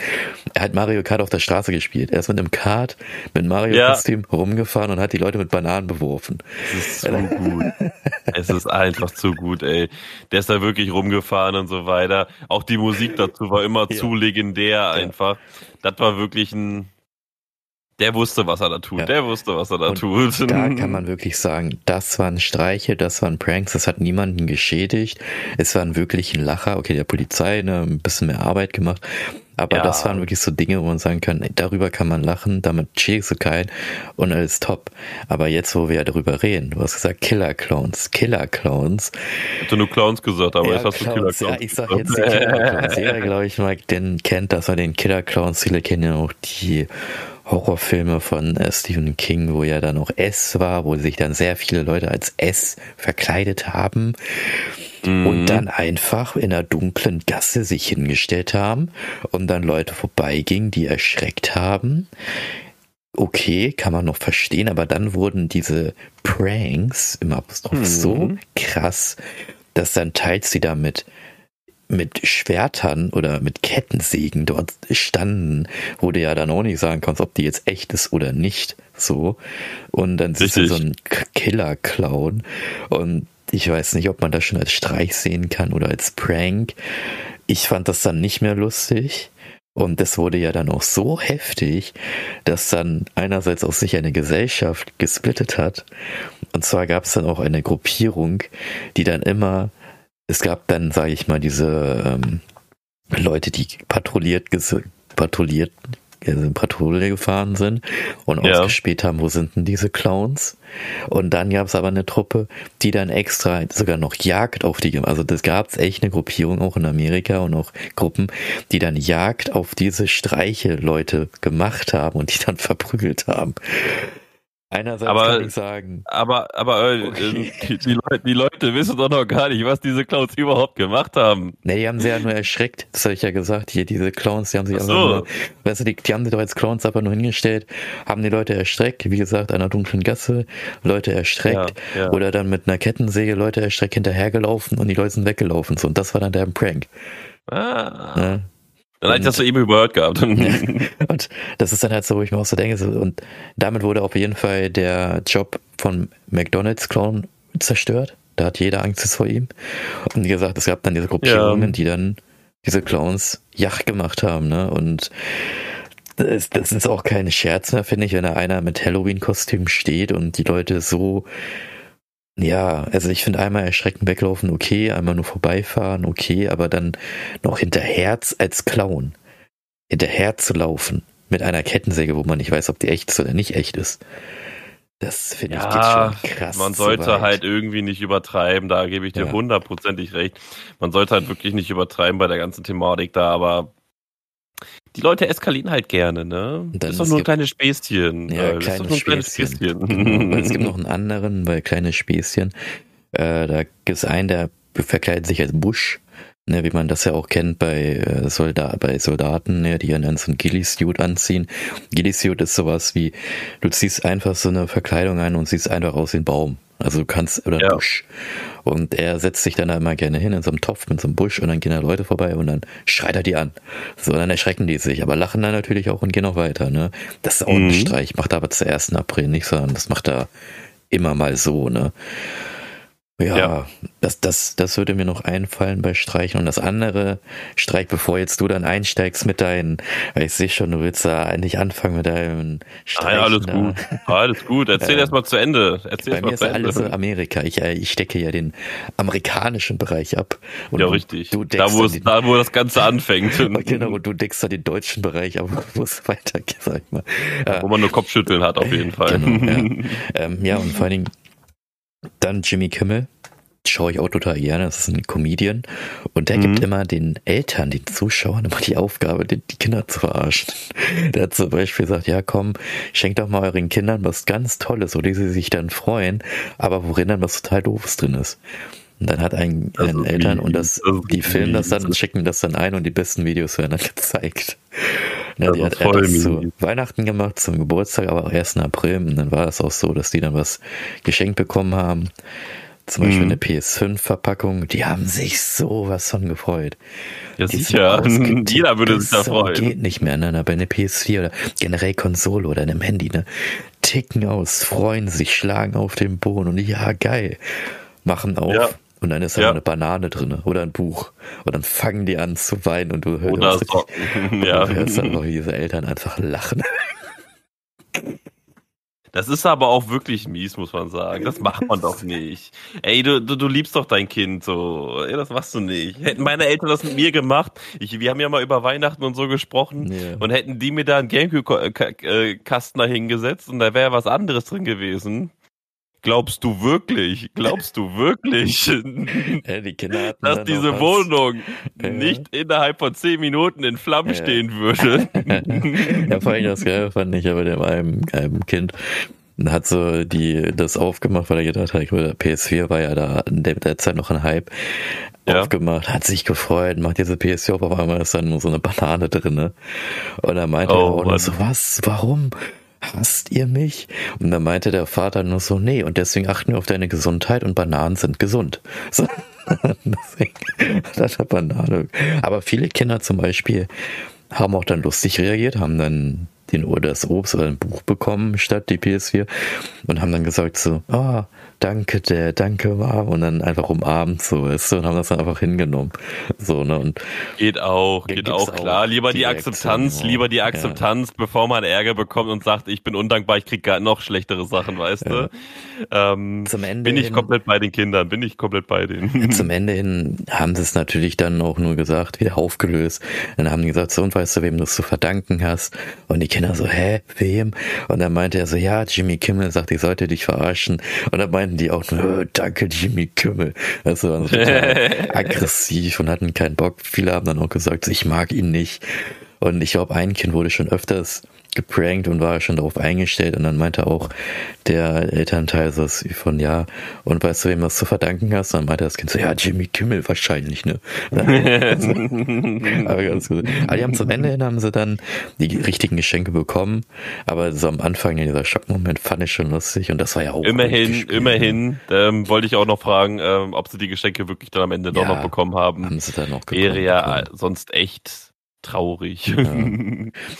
er hat Mario Kart auf der Straße gespielt. Er ist mit einem Kart, mit einem Mario-Kostüm rumgefahren und hat die Leute mit Bananen beworfen. Es ist zu gut. Es ist einfach zu gut, ey. Der ist da wirklich rumgefahren und so weiter. Auch die Musik dazu war immer Ja. zu legendär einfach. Das war wirklich ein. Der wusste, was er da tut. Ja. Der wusste, was er da Und tut. Da kann man wirklich sagen, das waren Streiche, das waren Pranks, das hat niemanden geschädigt. Es waren wirklich ein Lacher. Okay, der Polizei ne, ein bisschen mehr Arbeit gemacht. Aber Ja. das waren wirklich so Dinge, wo man sagen kann, ey, darüber kann man lachen, damit schädigst du keinen und alles top. Aber jetzt, wo wir ja darüber reden, du hast gesagt Killer-Clowns, Killer-Clowns. Ich hätte nur Clowns gesagt, aber jetzt hast du Killer Clowns, ja, ich sag jetzt die Killer-Clowns. Jeder, glaube ich, mal den kennt, dass er den Killer-Clowns, viele kennen ja auch die Horrorfilme von äh, Stephen King, wo ja dann auch S war, wo sich dann sehr viele Leute als S verkleidet haben Mhm. und dann einfach in einer dunklen Gasse sich hingestellt haben und dann Leute vorbeigingen, die erschreckt haben. Okay, kann man noch verstehen, aber dann wurden diese Pranks im Apostroph Mhm. so krass, dass dann teils sie damit mit Schwertern oder mit Kettensägen dort standen, wo du ja dann auch nicht sagen kannst, ob die jetzt echt ist oder nicht. So. Und dann siehst du so einen Killer-Clown. Und ich weiß nicht, ob man das schon als Streich sehen kann oder als Prank. Ich fand das dann nicht mehr lustig. Und das wurde ja dann auch so heftig, dass dann einerseits auch sich eine Gesellschaft gesplittet hat. Und zwar gab es dann auch eine Gruppierung, die dann immer, es gab dann, sage ich mal, diese ähm, Leute, die patrouilliert, patrouilliert, äh, Patrouille gefahren sind und Ja. ausgespäht haben, wo sind denn diese Clowns? Und dann gab es aber eine Truppe, die dann extra sogar noch Jagd auf die, also das gab es echt eine Gruppierung auch in Amerika und auch Gruppen, die dann Jagd auf diese Streiche Leute gemacht haben und die dann verprügelt haben. Einerseits Aber- kann ich sagen, Aber, aber äh, Okay. die, die, Leute, die Leute wissen doch noch gar nicht, was diese Clowns überhaupt gemacht haben. Ne, die haben sie ja nur erschreckt. Das habe ich ja gesagt. Hier, diese Clowns, die haben sich Ach so. nur, weißt du, die, die haben sich doch als Clowns einfach nur hingestellt, haben die Leute erschreckt, wie gesagt, einer dunklen Gasse, Leute erschreckt. Ja, ja. Oder dann mit einer Kettensäge Leute erschreckt hinterhergelaufen und die Leute sind weggelaufen. So, und das war dann der Prank. Ah. Ne? Dann hätte ich das so eben überhört gehabt. Und das ist dann halt so, wo ich mir auch so denke, und damit wurde auf jeden Fall der Job von McDonalds Clown zerstört. Da hat jeder Angst vor ihm. Und wie gesagt, es gab dann diese Gruppierungen, Ja. die dann diese Clowns Jagd gemacht haben, ne? Und das, das ist auch kein Scherz mehr, finde ich, wenn da einer mit Halloween-Kostüm steht und die Leute so, ja, also ich finde einmal erschreckend weglaufen, okay, einmal nur vorbeifahren, okay, aber dann noch hinterher als Clown hinterher zu laufen mit einer Kettensäge, wo man nicht weiß, ob die echt ist oder nicht echt ist. Das finde ich geht Ja, schon krass. man sollte weit. halt irgendwie nicht übertreiben, da gebe ich dir Ja. hundertprozentig recht. Man sollte halt wirklich nicht übertreiben bei der ganzen Thematik da, aber die Leute eskalieren halt gerne, ne? Das ist doch es nur ein kleines Späßchen. Ja, äh, das ist kleine doch nur ein kleines Späßchen. Späßchen. Genau, es gibt noch einen anderen, weil kleine Späßchen. Äh, da gibt es einen, der verkleidet sich als Busch. Ne, wie man das ja auch kennt bei, äh, Solda bei Soldaten, ne, die dann so ein Ghillie-Suit anziehen. Ghillie-Suit ist sowas wie, du ziehst einfach so eine Verkleidung ein und siehst einfach aus wie ein Baum. Also du kannst, oder ein Ja. Busch. Und er setzt sich dann da immer gerne hin in so einem Topf mit so einem Busch und dann gehen da Leute vorbei und dann schreit er die an. So, dann erschrecken die sich, aber lachen dann natürlich auch und gehen auch weiter, ne. Das ist auch ein Mhm. Streich, macht er aber zur 1. April nicht, sondern das macht er immer mal so, ne. Ja, Ja. Das, das, das würde mir noch einfallen bei Streichen. Und das andere, Streich, bevor jetzt du dann einsteigst mit deinen, weil ich sehe schon, du willst da eigentlich anfangen mit deinem Streich. Ah, ja, alles da. gut. Alles gut. Erzähl Ja. erst mal zu Ende. Erzähl Bei erst mir mal ist alles Ende. Amerika. Ich, äh, ich stecke ja den amerikanischen Bereich ab. Ja, richtig. Du Da wo, es, den, da, wo das Ganze anfängt. genau, und du deckst da den deutschen Bereich ab, wo es weitergeht, sag ich mal. Äh, Wo man nur Kopfschütteln hat, auf jeden Fall. Genau, ja. Ähm, ja, und vor allen Dingen dann Jimmy Kimmel. Schaue ich auch total gerne. Das ist ein Comedian. Und der Mhm. gibt immer den Eltern, den Zuschauern, immer die Aufgabe, die, die Kinder zu verarschen. Der hat zum Beispiel gesagt, ja komm, schenkt doch mal euren Kindern was ganz Tolles, wo die sie sich dann freuen, aber worin dann was total Doofes drin ist. Und dann hat ein, ist Eltern und das, die filmen das dann schicken das dann ein und die besten Videos werden dann gezeigt. Das die hat, hat das zu. Weihnachten gemacht, zum Geburtstag, aber auch 1. April. Und dann war es auch so, dass die dann was geschenkt bekommen haben. zum Beispiel eine PS5-Verpackung, die haben sich sowas von gefreut. Ja, sicher. Jeder würde sich da freuen. Geht nicht mehr, ne? Bei einer PS4 oder generell Konsole oder einem Handy, ne? Ticken aus, freuen sich, schlagen auf den Boden und ja, geil. Machen auf. Ja. Und dann ist da ja. eine Banane drin oder ein Buch. Und dann fangen die an zu weinen und du hörst, oder so. ja. du hörst einfach, diese Eltern einfach lachen. Das ist aber auch wirklich mies, muss man sagen. Das macht man doch nicht. Ey, du, du, du liebst doch dein Kind so. Ey, das machst du nicht. Hätten meine Eltern das mit mir gemacht, ich, wir haben ja mal über Weihnachten und so gesprochen, yeah. und hätten die mir da einen Gamecube-Kasten da hingesetzt und da wäre was anderes drin gewesen. Glaubst du wirklich, glaubst du wirklich, ja, die dass diese Wohnung ja. nicht innerhalb von zehn Minuten in Flammen ja. stehen würde? ja, vor allem das geil fand ich aber dem einem, einem Kind, hat so die das aufgemacht, weil er gedacht hat, PS4 war ja da in der, Zeit noch ein Hype. Ja. Aufgemacht, hat sich gefreut, macht diese PS4 auf, auf einmal ist dann nur so eine Banane drin. Ne? Und er meinte oh, auch so, was, warum? Hasst ihr mich? Und dann meinte der Vater nur so, nee, und deswegen achten wir auf deine Gesundheit und Bananen sind gesund. So, deswegen hat Banane. Aber viele Kinder zum Beispiel haben auch dann lustig reagiert, haben dann den oder das Obst oder ein Buch bekommen statt die PS4 und haben dann gesagt so, ah, oh, danke der, danke Mom und dann einfach umarmt so, du, und haben das dann einfach hingenommen. So, ne, und. Geht auch, geht auch, klar. Lieber die Akzeptanz, lieber die Akzeptanz, ja. bevor man Ärger bekommt und sagt, ich bin undankbar, ich krieg gar noch schlechtere Sachen, weißt ja. du. Ähm, zum Ende bin ich hin, komplett bei den Kindern, bin ich komplett bei denen. Zum Ende hin haben sie es natürlich dann auch nur gesagt, wieder aufgelöst. Dann haben die gesagt, so, und weißt du, wem du es zu verdanken hast? Und die Kinder so, hä, wem? Und dann meinte er so, ja, Jimmy Kimmel sagt, ich sollte dich verarschen. Und dann meinten die auch nur, danke Jimmy Kimmel. Das war total aggressiv und hatten keinen Bock. Viele haben dann auch gesagt, ich mag ihn nicht. Und ich glaube, ein Kind wurde schon öfters geprankt und war schon darauf eingestellt. Und dann meinte auch der Elternteil so von ja und weißt du wem was zu verdanken hast? Dann meinte das Kind so ja Jimmy Kimmel wahrscheinlich ne? Aber ganz gut. Aber die haben zum Ende hin haben sie dann die richtigen Geschenke bekommen. Aber so am Anfang dieser Schockmoment fand ich schon lustig. Und das war ja auch immerhin immerhin. ähm, wollte ich auch noch fragen ähm, ob sie die Geschenke wirklich dann am Ende ja, doch noch bekommen haben. haben sie dann noch wäre ja sonst echt traurig. Ja.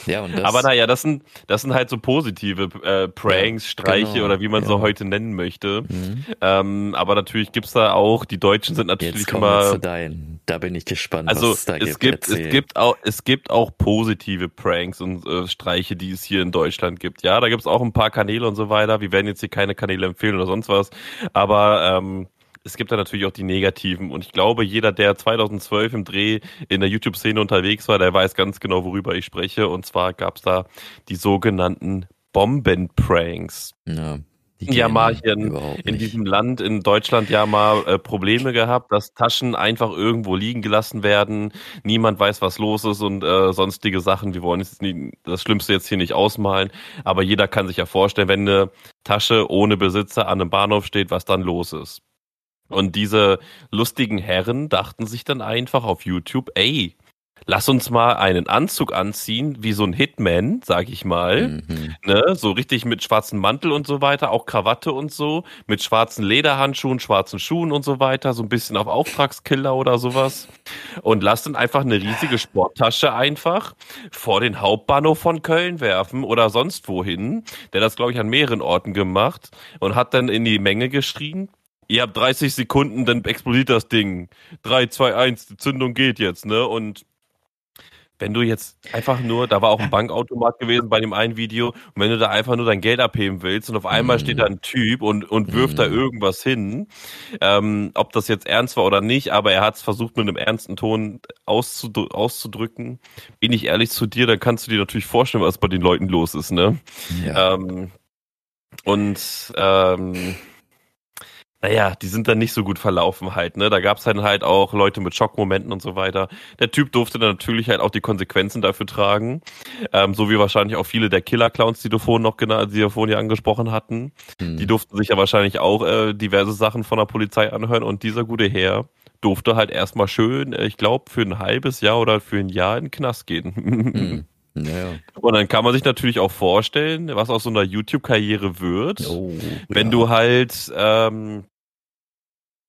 ja und das, Aber naja, das sind, das sind halt so positive äh, Pranks, ja, Streiche genau, oder wie man ja. so heute nennen möchte. Mhm. Ähm, aber natürlich gibt's da auch, die Deutschen sind natürlich Jetzt immer. Zu dein. Da bin ich gespannt. Also es, es gibt, es gibt auch, es gibt auch positive Pranks und äh, Streiche, die es hier in Deutschland gibt. Ja, da gibt's auch ein paar Kanäle und so weiter. Wir werden jetzt hier keine Kanäle empfehlen oder sonst was. Aber ähm, es gibt da natürlich auch die negativen. Und ich glaube, jeder, der 2012 im Dreh in der YouTube-Szene unterwegs war, der weiß ganz genau, worüber ich spreche. Und zwar gab es da die sogenannten Bomben-Pranks. Ja. Die ja mal hier in, in, diesem Land, in Deutschland ja mal äh, Probleme gehabt, dass Taschen einfach irgendwo liegen gelassen werden, niemand weiß, was los ist und äh, sonstige Sachen. Wir wollen jetzt nie, das Schlimmste jetzt hier nicht ausmalen, aber jeder kann sich ja vorstellen, wenn eine Tasche ohne Besitzer an einem Bahnhof steht, was dann los ist. Und diese lustigen Herren dachten sich dann einfach auf YouTube, ey, lass uns mal einen Anzug anziehen, wie so ein Hitman, sag ich mal. Mhm. Ne? So richtig mit schwarzem Mantel und so weiter, auch Krawatte und so, mit schwarzen Lederhandschuhen, schwarzen Schuhen und so weiter, so ein bisschen auf Auftragskiller oder sowas. Und lass dann einfach eine riesige Sporttasche einfach vor den Hauptbahnhof von Köln werfen oder sonst wohin. Der das, glaube ich, an mehreren Orten gemacht und hat dann in die Menge geschrien, ihr habt 30 Sekunden, dann explodiert das Ding. 3, 2, 1, die Zündung geht jetzt, ne? Und wenn du jetzt einfach nur, da war auch ein Bankautomat gewesen bei dem einen Video, und wenn du da einfach nur dein Geld abheben willst und auf einmal mm. steht da ein Typ und, und wirft mm. da irgendwas hin, ähm, ob das jetzt ernst war oder nicht, aber er hat es versucht mit einem ernsten Ton auszudr auszudrücken, bin ich ehrlich zu dir, dann kannst du dir natürlich vorstellen, was bei den Leuten los ist, ne? Ja. Ähm, und ähm, naja, die sind dann nicht so gut verlaufen halt, ne? Da gab's dann halt auch Leute mit Schockmomenten und so weiter. Der Typ durfte dann natürlich halt auch die Konsequenzen dafür tragen. Ähm, so wie wahrscheinlich auch viele der Killer-Clowns, die du vorhin noch genannt, die wir vorhin ja angesprochen hatten. Hm. Die durften sich ja wahrscheinlich auch äh, diverse Sachen von der Polizei anhören und dieser gute Herr durfte halt erstmal schön, äh, ich glaube, für ein halbes Jahr oder für ein Jahr in den Knast gehen. Hm. Naja. Und dann kann man sich natürlich auch vorstellen, was aus so einer YouTube-Karriere wird, oh, wenn ja. du halt ähm,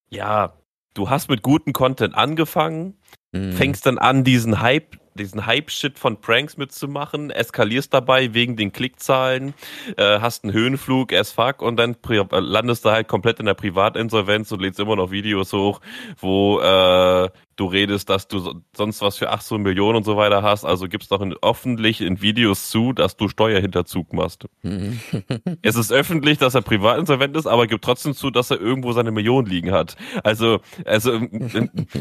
ja, du hast mit gutem Content angefangen, Mhm. fängst dann an, diesen Hype, diesen Hype-Shit von Pranks mitzumachen, eskalierst dabei wegen den Klickzahlen, äh, hast einen Höhenflug as fuck und dann landest du halt komplett in der Privatinsolvenz und lädst immer noch Videos hoch, wo äh, du redest, dass du so- sonst was für 800 Millionen und so weiter hast, also gibst doch in, öffentlich in Videos zu, dass du Steuerhinterzug machst. Mhm. Es ist öffentlich, dass er privatinsolvent ist, aber gibt trotzdem zu, dass er irgendwo seine Millionen liegen hat. Also, also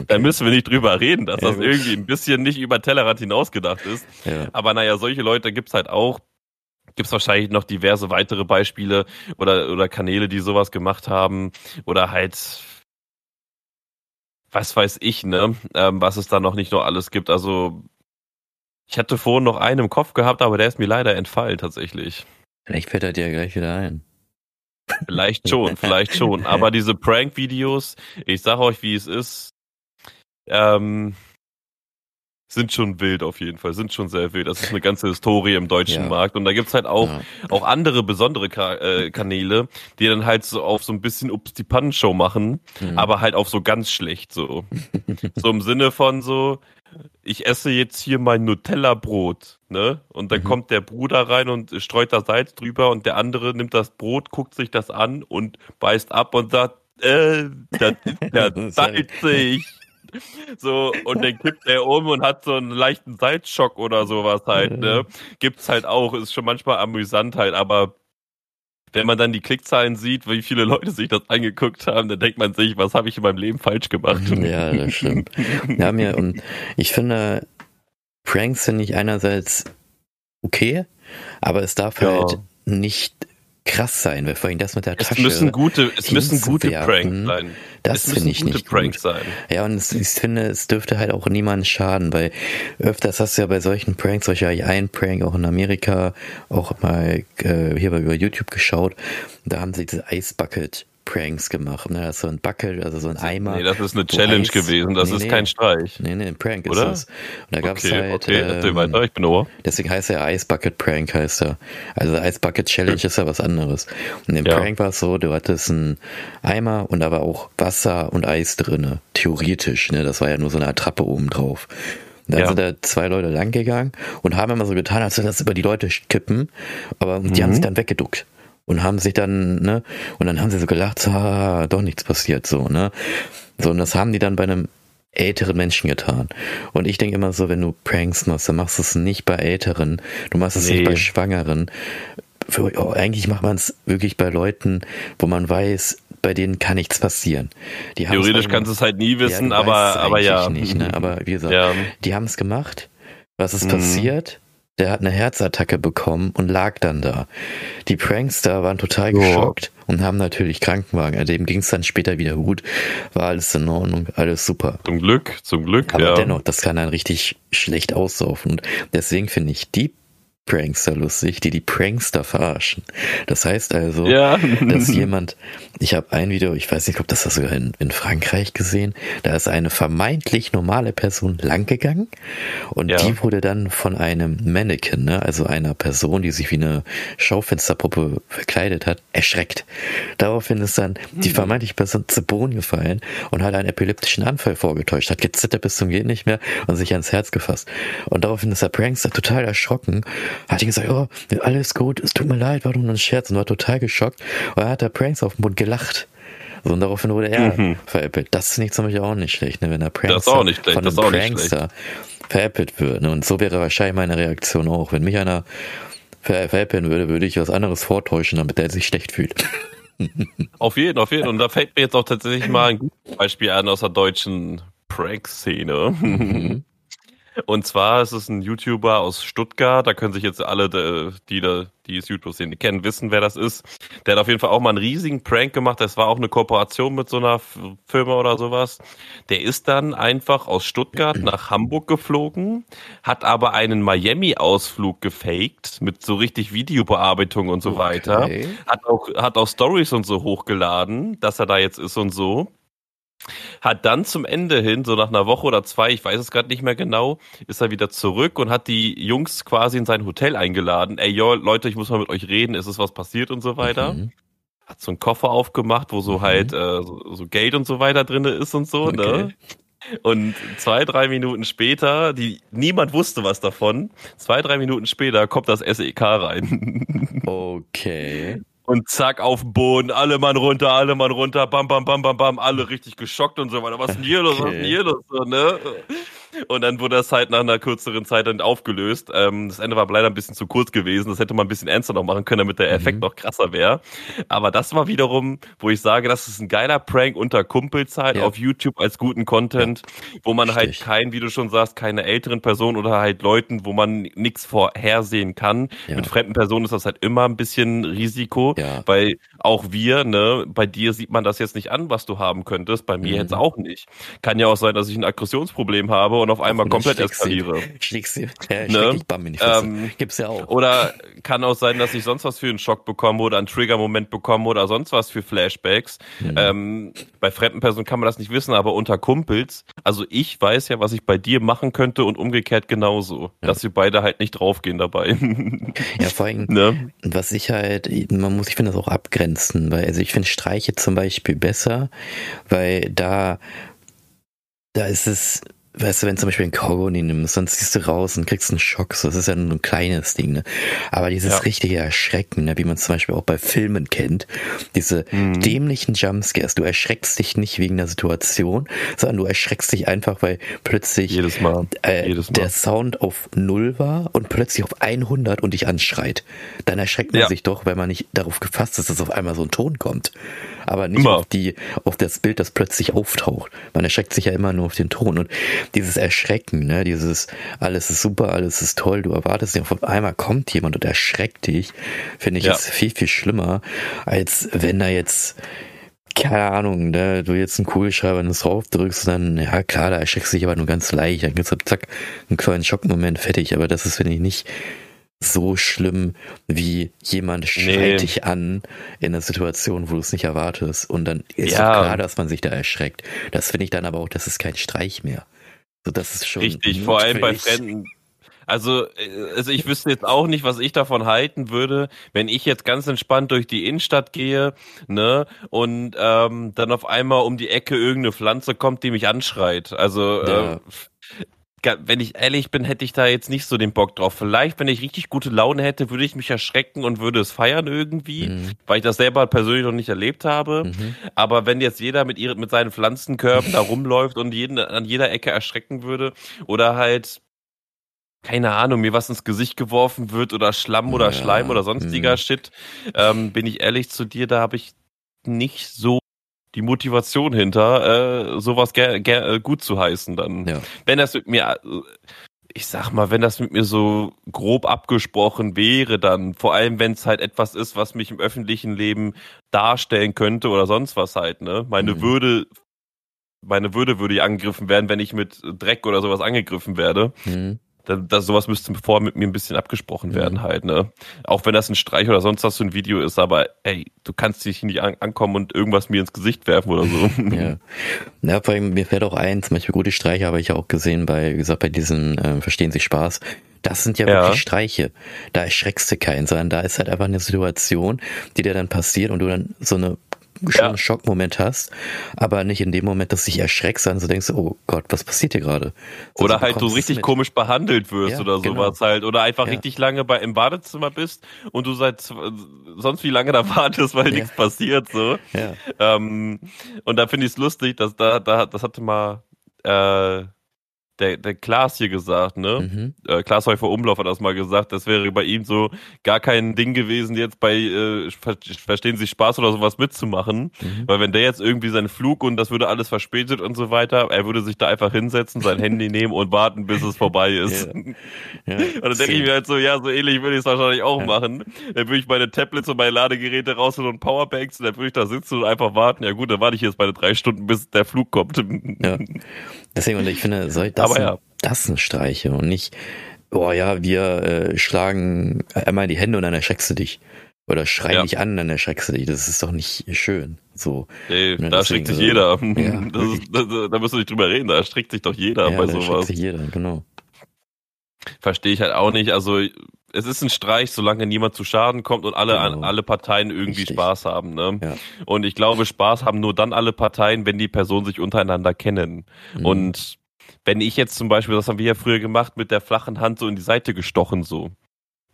da müssen wir nicht drüber reden, dass das irgendwie ein bisschen nicht über Tellerrand hinausgedacht ist. ja. Aber naja, solche Leute gibt's halt auch. Gibt's wahrscheinlich noch diverse weitere Beispiele oder, oder Kanäle, die sowas gemacht haben. Oder halt, was weiß ich, ne? Ähm, was es da noch nicht noch alles gibt. Also, ich hatte vorhin noch einen im Kopf gehabt, aber der ist mir leider entfallen tatsächlich. Vielleicht fällt er dir gleich wieder ein. Vielleicht schon, vielleicht schon. Aber diese Prank-Videos, ich sag euch, wie es ist, ähm, sind schon wild auf jeden Fall, sind schon sehr wild. Das ist eine ganze Historie im deutschen Ja. Markt. Und da gibt's halt auch, Ja. auch andere besondere Ka äh, Kanäle, die dann halt so auf so ein bisschen Ups die Pannenshow machen, Mhm. aber halt auf so ganz schlecht so. so im Sinne von so, ich esse jetzt hier mein Nutella-Brot, ne? Und dann Mhm. kommt der Bruder rein und streut da Salz drüber und der andere nimmt das Brot, guckt sich das an und beißt ab und sagt, äh, das ist ja Das salzig. So, und dann kippt er um und hat so einen leichten Salzschock oder sowas halt, ne? Gibt's halt auch, ist schon manchmal amüsant halt, aber wenn man dann die Klickzahlen sieht, wie viele Leute sich das angeguckt haben, dann denkt man sich, was habe ich in meinem Leben falsch gemacht? Ja, das stimmt. Ja, mir, und ich finde, Pranks finde ich einerseits okay, aber es darf Ja. halt nicht krass sein, weil vor allem das mit der Es Tasche, müssen gute, es müssen gute Pranks sein. das es finde ich nicht Pranks gut. sein. Ja, und es, ich finde, es dürfte halt auch niemandem schaden, weil öfters hast du ja bei solchen Pranks, solch ein Prank auch in Amerika, auch mal äh, hier bei über YouTube geschaut, da haben sie diese Ice Bucket Pranks gemacht, ne? Das ist so ein Bucket, also so ein Eimer. Nee, das ist eine Challenge Eis- gewesen, das Nee, ist nee. kein Streich. Nee, nee, ein Prank ist Oder? das. Und da gab's Okay, halt, okay, ähm, weiter, ich bin Ohr. deswegen heißt er Ice Bucket Prank, heißt er. Also Ice Bucket Challenge ist ja was anderes. Und im Ja. Prank war es so, du hattest einen Eimer und da war auch Wasser und Eis drinne. Theoretisch, ne? Das war ja nur so eine Attrappe oben drauf. Dann Ja. sind da zwei Leute lang gegangen und haben immer so getan, als würde das über die Leute kippen, aber die Mhm. haben sich dann weggeduckt und haben sich dann, ne, und dann haben sie so gelacht, so, ah, doch nichts passiert, so, ne. So, und das haben die dann bei einem älteren Menschen getan. Und ich denke immer so, wenn du Pranks machst, dann machst du es nicht bei Älteren, du machst es Nee. nicht bei Schwangeren. Für, oh, eigentlich macht man es wirklich bei Leuten, wo man weiß, bei denen kann nichts passieren. Theoretisch kannst du es halt nie wissen, du aber, aber ja. Nicht, ne? Aber wie gesagt, ja. die haben es gemacht. Was ist Mhm. passiert? Der hat eine Herzattacke bekommen und lag dann da. Die Prankster waren total Ja. geschockt und haben natürlich Krankenwagen. Dem ging es dann später wieder gut. War alles in Ordnung, alles super. Zum Glück, zum Glück, Aber ja. dennoch, das kann dann richtig schlecht aussaufen. Und deswegen finde ich die Prankster lustig, die die Prankster verarschen. Das heißt also, ja. dass jemand, ich habe ein Video, ich weiß nicht, ob das sogar in, in Frankreich gesehen, da ist eine vermeintlich normale Person langgegangen und Ja. die wurde dann von einem Mannequin, ne, also einer Person, die sich wie eine Schaufensterpuppe verkleidet hat, erschreckt. Daraufhin ist dann die vermeintliche Person zu Boden gefallen und hat einen epileptischen Anfall vorgetäuscht, hat gezittert bis zum geht nicht mehr und sich ans Herz gefasst. Und daraufhin ist der Prankster total erschrocken, hat ihm gesagt, oh, alles gut, es tut mir leid, war nur ein Scherz und war total geschockt. Und dann hat der Prankster auf den Mund gelacht. So, und daraufhin wurde er Mhm. veräppelt. Das finde ich zum Beispiel auch nicht schlecht, ne? wenn der Prankster Das ist auch nicht schlecht, von einem ist nicht Prankster veräppelt wird. Ne? Und so wäre wahrscheinlich meine Reaktion auch. Wenn mich einer ver veräppeln würde, würde ich was anderes vortäuschen, damit er sich schlecht fühlt. Auf jeden, auf jeden. Und da fällt mir jetzt auch tatsächlich mal ein gutes Beispiel an aus der deutschen Prank-Szene. Mhm. Und zwar ist es ein YouTuber aus Stuttgart. Da können sich jetzt alle, äh, die da, die es YouTube-Szene kennen, wissen, wer das ist. Der hat auf jeden Fall auch mal einen riesigen Prank gemacht. Das war auch eine Kooperation mit so einer Firma oder sowas. Der ist dann einfach aus Stuttgart nach Hamburg geflogen, hat aber einen Miami-Ausflug gefaked mit so richtig Videobearbeitung und so weiter. Okay. Hat auch, hat auch Stories und so hochgeladen, dass er da jetzt ist und so. Hat dann zum Ende hin, so nach einer Woche oder zwei, ich weiß es gerade nicht mehr genau, ist er wieder zurück und hat die Jungs quasi in sein Hotel eingeladen. Ey, yo, Leute, ich muss mal mit euch reden, ist es was passiert und so weiter. Mhm. Hat so einen Koffer aufgemacht, wo so mhm. halt äh, so, so, Geld und so weiter drin ist und so, ne? okay. ne? Und zwei, drei Minuten später, die niemand wusste was davon, zwei, drei Minuten später kommt das SEK rein. Okay. Und zack, auf den Boden, alle Mann runter, alle Mann runter, bam, bam, bam, bam, bam, alle richtig geschockt und so weiter. Was ist denn hier los, was ist denn hier los, so, ne? Und dann wurde das halt nach einer kürzeren Zeit dann aufgelöst. Ähm, das Ende war leider ein bisschen zu kurz gewesen. Das hätte man ein bisschen ernster noch machen können, damit der Effekt mhm. noch krasser wäre. Aber das war wiederum, wo ich sage, das ist ein geiler Prank unter Kumpelzeit ja. auf YouTube als guten Content, ja. wo man halt Richtig. halt kein, wie du schon sagst, keine älteren Personen oder halt Leuten, wo man nichts vorhersehen kann. Ja. Mit fremden Personen ist das halt immer ein bisschen Risiko, weil auch wir, ne, bei dir sieht man das jetzt nicht an, was du haben könntest, bei mir mhm. jetzt auch nicht. Kann ja auch sein, dass ich ein Aggressionsproblem habe und auf einmal und komplett eskaliere. Schlägst du, ja, ne? Bam in die ähm, Gibt's ja auch. Oder kann auch sein, dass ich sonst was für einen Schock bekomme oder einen Trigger-Moment bekomme oder sonst was für Flashbacks. Mhm. Ähm, bei fremden Personen kann man das nicht wissen, aber unter Kumpels, also ich weiß ja, was ich bei dir machen könnte und umgekehrt genauso, ja. dass wir beide halt nicht draufgehen dabei. Ja, vor allem, ne? was ich halt, man muss, ich finde das auch abgrenzen, weil, also ich finde Streiche zum Beispiel besser, weil da da ist es weißt du, wenn zum Beispiel ein Kaugummi nimmst, dann ziehst du raus und kriegst einen Schock. So, das ist ja nur ein kleines Ding, ne? Aber dieses ja. richtige Erschrecken, ne, wie man zum Beispiel auch bei Filmen kennt, diese mhm. dämlichen Jumpscares, du erschreckst dich nicht wegen der Situation, sondern du erschreckst dich einfach, weil plötzlich Jedes Mal. Äh, Jedes Mal. der Sound auf Null war und plötzlich auf 100 und dich anschreit. Dann erschreckt man ja. sich doch, weil man nicht darauf gefasst ist, dass auf einmal so ein Ton kommt aber nicht auf die, auf das Bild, das plötzlich auftaucht. Man erschreckt sich ja immer nur auf den Ton und dieses Erschrecken, ne, dieses alles ist super, alles ist toll, du erwartest nicht, auf einmal kommt jemand und erschreckt dich, finde ich, ja. ist viel, viel schlimmer, als wenn da jetzt keine Ahnung, ne, du jetzt einen Kugelschreiber ins drauf drückst, dann, ja klar, da erschreckst du dich aber nur ganz leicht, dann gibt's zack, einen kleinen Schockmoment, fertig, aber das ist, finde ich, nicht so schlimm, wie jemand schreit nee. dich an in einer Situation, wo du es nicht erwartest. Und dann ist ja. klar, dass man sich da erschreckt. Das finde ich dann aber auch, das ist kein Streich mehr. So, das ist schon. Richtig, vor allem bei Fremden. Also, äh, also ich wüsste jetzt auch nicht, was ich davon halten würde, wenn ich jetzt ganz entspannt durch die Innenstadt gehe, ne, und ähm, dann auf einmal um die Ecke irgendeine Pflanze kommt, die mich anschreit. Also ja. äh, wenn ich ehrlich bin, hätte ich da jetzt nicht so den Bock drauf. Vielleicht, wenn ich richtig gute Laune hätte, würde ich mich erschrecken und würde es feiern irgendwie, mhm. weil ich das selber persönlich noch nicht erlebt habe. Mhm. Aber wenn jetzt jeder mit, ihren, mit seinen Pflanzenkörben da rumläuft und jeden an jeder Ecke erschrecken würde oder halt keine Ahnung, mir was ins Gesicht geworfen wird oder Schlamm oder ja. Schleim oder sonstiger mhm. Shit, ähm, bin ich ehrlich zu dir, da habe ich nicht so die Motivation hinter, äh, sowas äh, gut zu heißen dann. Ja. Wenn das mit mir, äh, ich sag mal, wenn das mit mir so grob abgesprochen wäre, dann vor allem, wenn es halt etwas ist, was mich im öffentlichen Leben darstellen könnte oder sonst was halt, ne? Meine mhm. Würde, meine Würde würde angegriffen werden, wenn ich mit Dreck oder sowas angegriffen werde. Mhm das, sowas müsste vorher mit mir ein bisschen abgesprochen werden mhm. halt, ne? Auch wenn das ein Streich oder sonst was für ein Video ist, aber ey, du kannst dich nicht an, ankommen und irgendwas mir ins Gesicht werfen oder so. ja. Ja, vor allem, mir fällt auch ein, zum Beispiel gute Streiche habe ich ja auch gesehen bei, wie gesagt, bei diesen äh, Verstehen sich Spaß. Das sind ja, ja, wirklich Streiche. Da erschreckst du keinen, sondern da ist halt einfach eine Situation, die dir dann passiert und du dann so eine schon ja. einen Schockmoment hast, aber nicht in dem Moment, dass du dich erschreckst, sondern so denkst, oh Gott, was passiert hier gerade? Oder halt du richtig mit. komisch behandelt wirst ja, oder genau. sowas halt. Oder einfach ja. richtig lange bei, im Badezimmer bist und du seit sonst wie lange da wartest, weil nichts passiert. so. Ähm, und da finde ich es lustig, dass da, da, das hatte mal äh, der, der Klaas hier gesagt, ne? Mhm. Äh, Klaas Häufer Umlauf hat das mal gesagt, das wäre bei ihm so gar kein Ding gewesen, jetzt bei äh, Verstehen Sie Spaß oder sowas mitzumachen. Mhm. Weil wenn der jetzt irgendwie seinen Flug und das würde alles verspätet und so weiter, er würde sich da einfach hinsetzen, sein Handy nehmen und warten, bis es vorbei ist. Ja. Ja, und dann denke ich mir halt so, ja, so ähnlich würde ich es wahrscheinlich auch ja. machen. Dann würde ich meine Tablets und meine Ladegeräte rausholen und Powerbanks und dann würde ich da sitzen und einfach warten. Ja gut, dann warte ich jetzt meine drei Stunden, bis der Flug kommt. Ja. Deswegen, und ich finde, soll das, Aber ja. das sind Streiche und nicht, boah ja, wir äh, schlagen einmal die Hände und dann erschreckst du dich. Oder schrei ja. dich an, dann erschreckst du dich. Das ist doch nicht schön. So. Nee, ne, da erschreckt sich so, jeder. Ja, ist, da, da müssen wir nicht drüber reden, da erschreckt sich doch jeder ja, bei da sowas. Sich jeder, genau. Verstehe ich halt auch nicht. Also es ist ein Streich, solange niemand zu Schaden kommt und alle, Genau. alle Parteien irgendwie Richtig. Spaß haben. Ne? Ja. Und ich glaube, Spaß haben nur dann alle Parteien, wenn die Personen sich untereinander kennen. Mhm. Und wenn ich jetzt zum Beispiel, das haben wir ja früher gemacht, mit der flachen Hand so in die Seite gestochen so.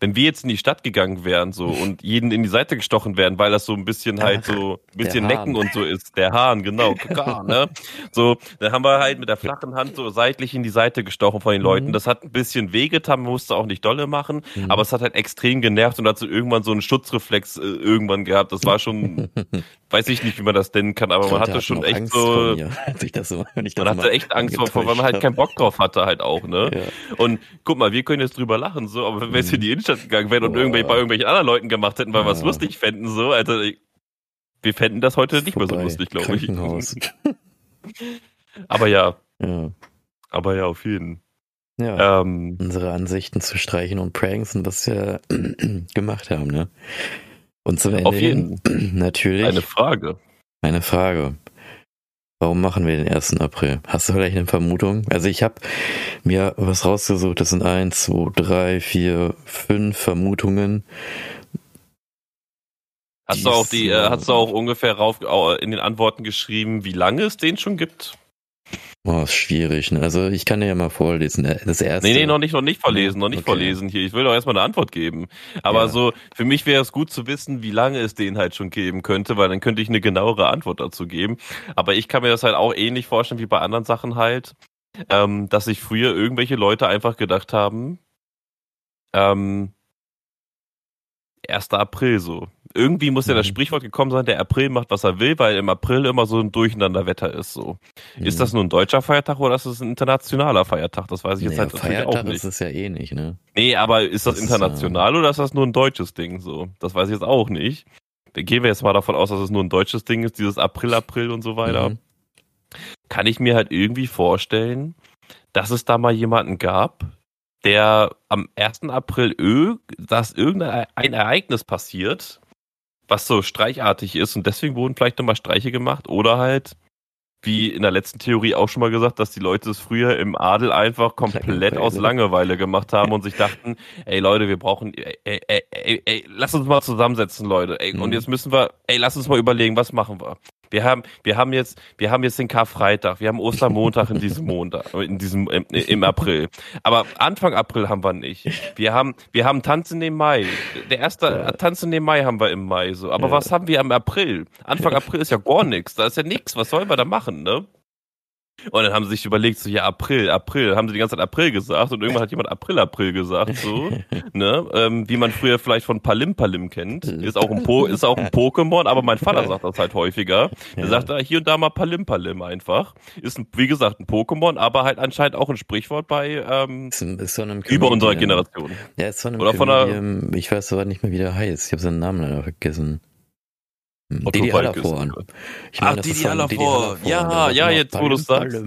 Wenn wir jetzt in die Stadt gegangen wären so und jeden in die Seite gestochen wären, weil das so ein bisschen halt so ein bisschen. Necken und so ist, der Hahn, genau, Kaka, ne? So, dann haben wir halt mit der flachen Hand so seitlich in die Seite gestochen von den Leuten. Mhm. Das hat ein bisschen wehgetan, man musste auch nicht dolle machen, Mhm. aber es hat halt extrem genervt und dazu irgendwann so einen Schutzreflex äh, irgendwann gehabt. Das war schon, weiß ich nicht, wie man das nennen kann, aber man hatte schon echt Angst so, mir, so, man hatte echt Angst vor, weil man halt keinen Bock drauf hatte halt auch, ne? Ja. Und guck mal, wir können jetzt drüber lachen, so, aber wenn wir jetzt in die Innenstadt gegangen wären und Boah. irgendwelche bei irgendwelchen anderen Leuten gemacht hätten, weil wir es Ja. lustig fänden, so, also wir fänden das heute nicht mehr so lustig, glaube ich. Aber ja, Ja. aber ja, auf jeden. ja. Ähm, Unsere Ansichten zu streichen und pranks und was wir gemacht haben, ne? Und zum Ende Auf jeden. hin, natürlich eine Frage. eine Frage. Warum machen wir den 1. April? Hast du vielleicht eine Vermutung? Also ich habe mir was rausgesucht. Das sind eins, zwei, drei, vier, fünf Vermutungen. Hast du auch die, äh, hast du auch ungefähr rauf au- in den Antworten geschrieben, wie lange es den schon gibt? Oh, ist schwierig. Ne? Also ich kann dir ja mal vorlesen. Das erste. Nee, nee, noch nicht, noch nicht verlesen, noch nicht Okay. verlesen hier. Ich will doch erstmal eine Antwort geben. Aber Ja. so, für mich wäre es gut zu wissen, wie lange es den halt schon geben könnte, weil dann könnte ich eine genauere Antwort dazu geben. Aber ich kann mir das halt auch ähnlich vorstellen wie bei anderen Sachen halt, ähm, dass sich früher irgendwelche Leute einfach gedacht haben, ähm, 1. April so. Irgendwie muss ja das Mhm. Sprichwort gekommen sein, der April macht, was er will, weil im April immer so ein Durcheinanderwetter ist so. Ist das nur ein deutscher Feiertag oder ist das ein internationaler Feiertag? Das weiß ich jetzt Naja, halt natürlich Feiertag auch nicht. ist es ja eh nicht, ne? Nee, aber ist das, Das ist, international oder ist das nur ein deutsches Ding so? Das weiß ich jetzt auch nicht. Dann gehen wir jetzt mal davon aus, dass es nur ein deutsches Ding ist, dieses April, April und so weiter. Mhm. Kann ich mir halt irgendwie vorstellen, dass es da mal jemanden gab, der am 1. April, irg- dass irgendein ein Ereignis passiert, was so streichartig ist und deswegen wurden vielleicht nochmal Streiche gemacht oder halt, wie in der letzten Theorie auch schon mal gesagt, dass die Leute es früher im Adel einfach komplett aus Langeweile gemacht haben und sich dachten, ey Leute, wir brauchen, ey, ey, ey, ey, ey lass uns mal zusammensetzen, Leute, ey, und Mhm. jetzt müssen wir, ey, lass uns mal überlegen, was machen wir? Wir haben, wir haben jetzt, wir haben jetzt den Karfreitag, wir haben Ostermontag in diesem Montag, in diesem, im, im April. Aber Anfang April haben wir nicht. Wir haben, wir haben Tanzen im Mai. Der erste Ja. Tanzen im Mai haben wir im Mai so. Aber Ja. was haben wir im April? Anfang April ist ja gar nichts. Da ist ja nichts. Was sollen wir da machen, ne? Und dann haben sie sich überlegt, so, ja, April, April, haben sie die ganze Zeit April gesagt und irgendwann hat jemand April, April gesagt, so, ne, ähm, wie man früher vielleicht von Palim Palim kennt, ist auch ein po ist auch ein Pokémon, aber mein Vater sagt das halt häufiger, der Ja. sagt da hier und da mal Palim Palim einfach, ist ein, wie gesagt, ein Pokémon, aber halt anscheinend auch ein Sprichwort bei, ähm, Ist, ist von einem über unserer. Generation. Ja, ist von einem Oder von einer- ich weiß aber nicht mehr, wie der heißt. Ich habe seinen Namen leider vergessen. Hm, Otto Didi Hallervorden. Ich Ach, das Didi Hallervorden. Ja, sagt ja, jetzt, wo Palim, sagst.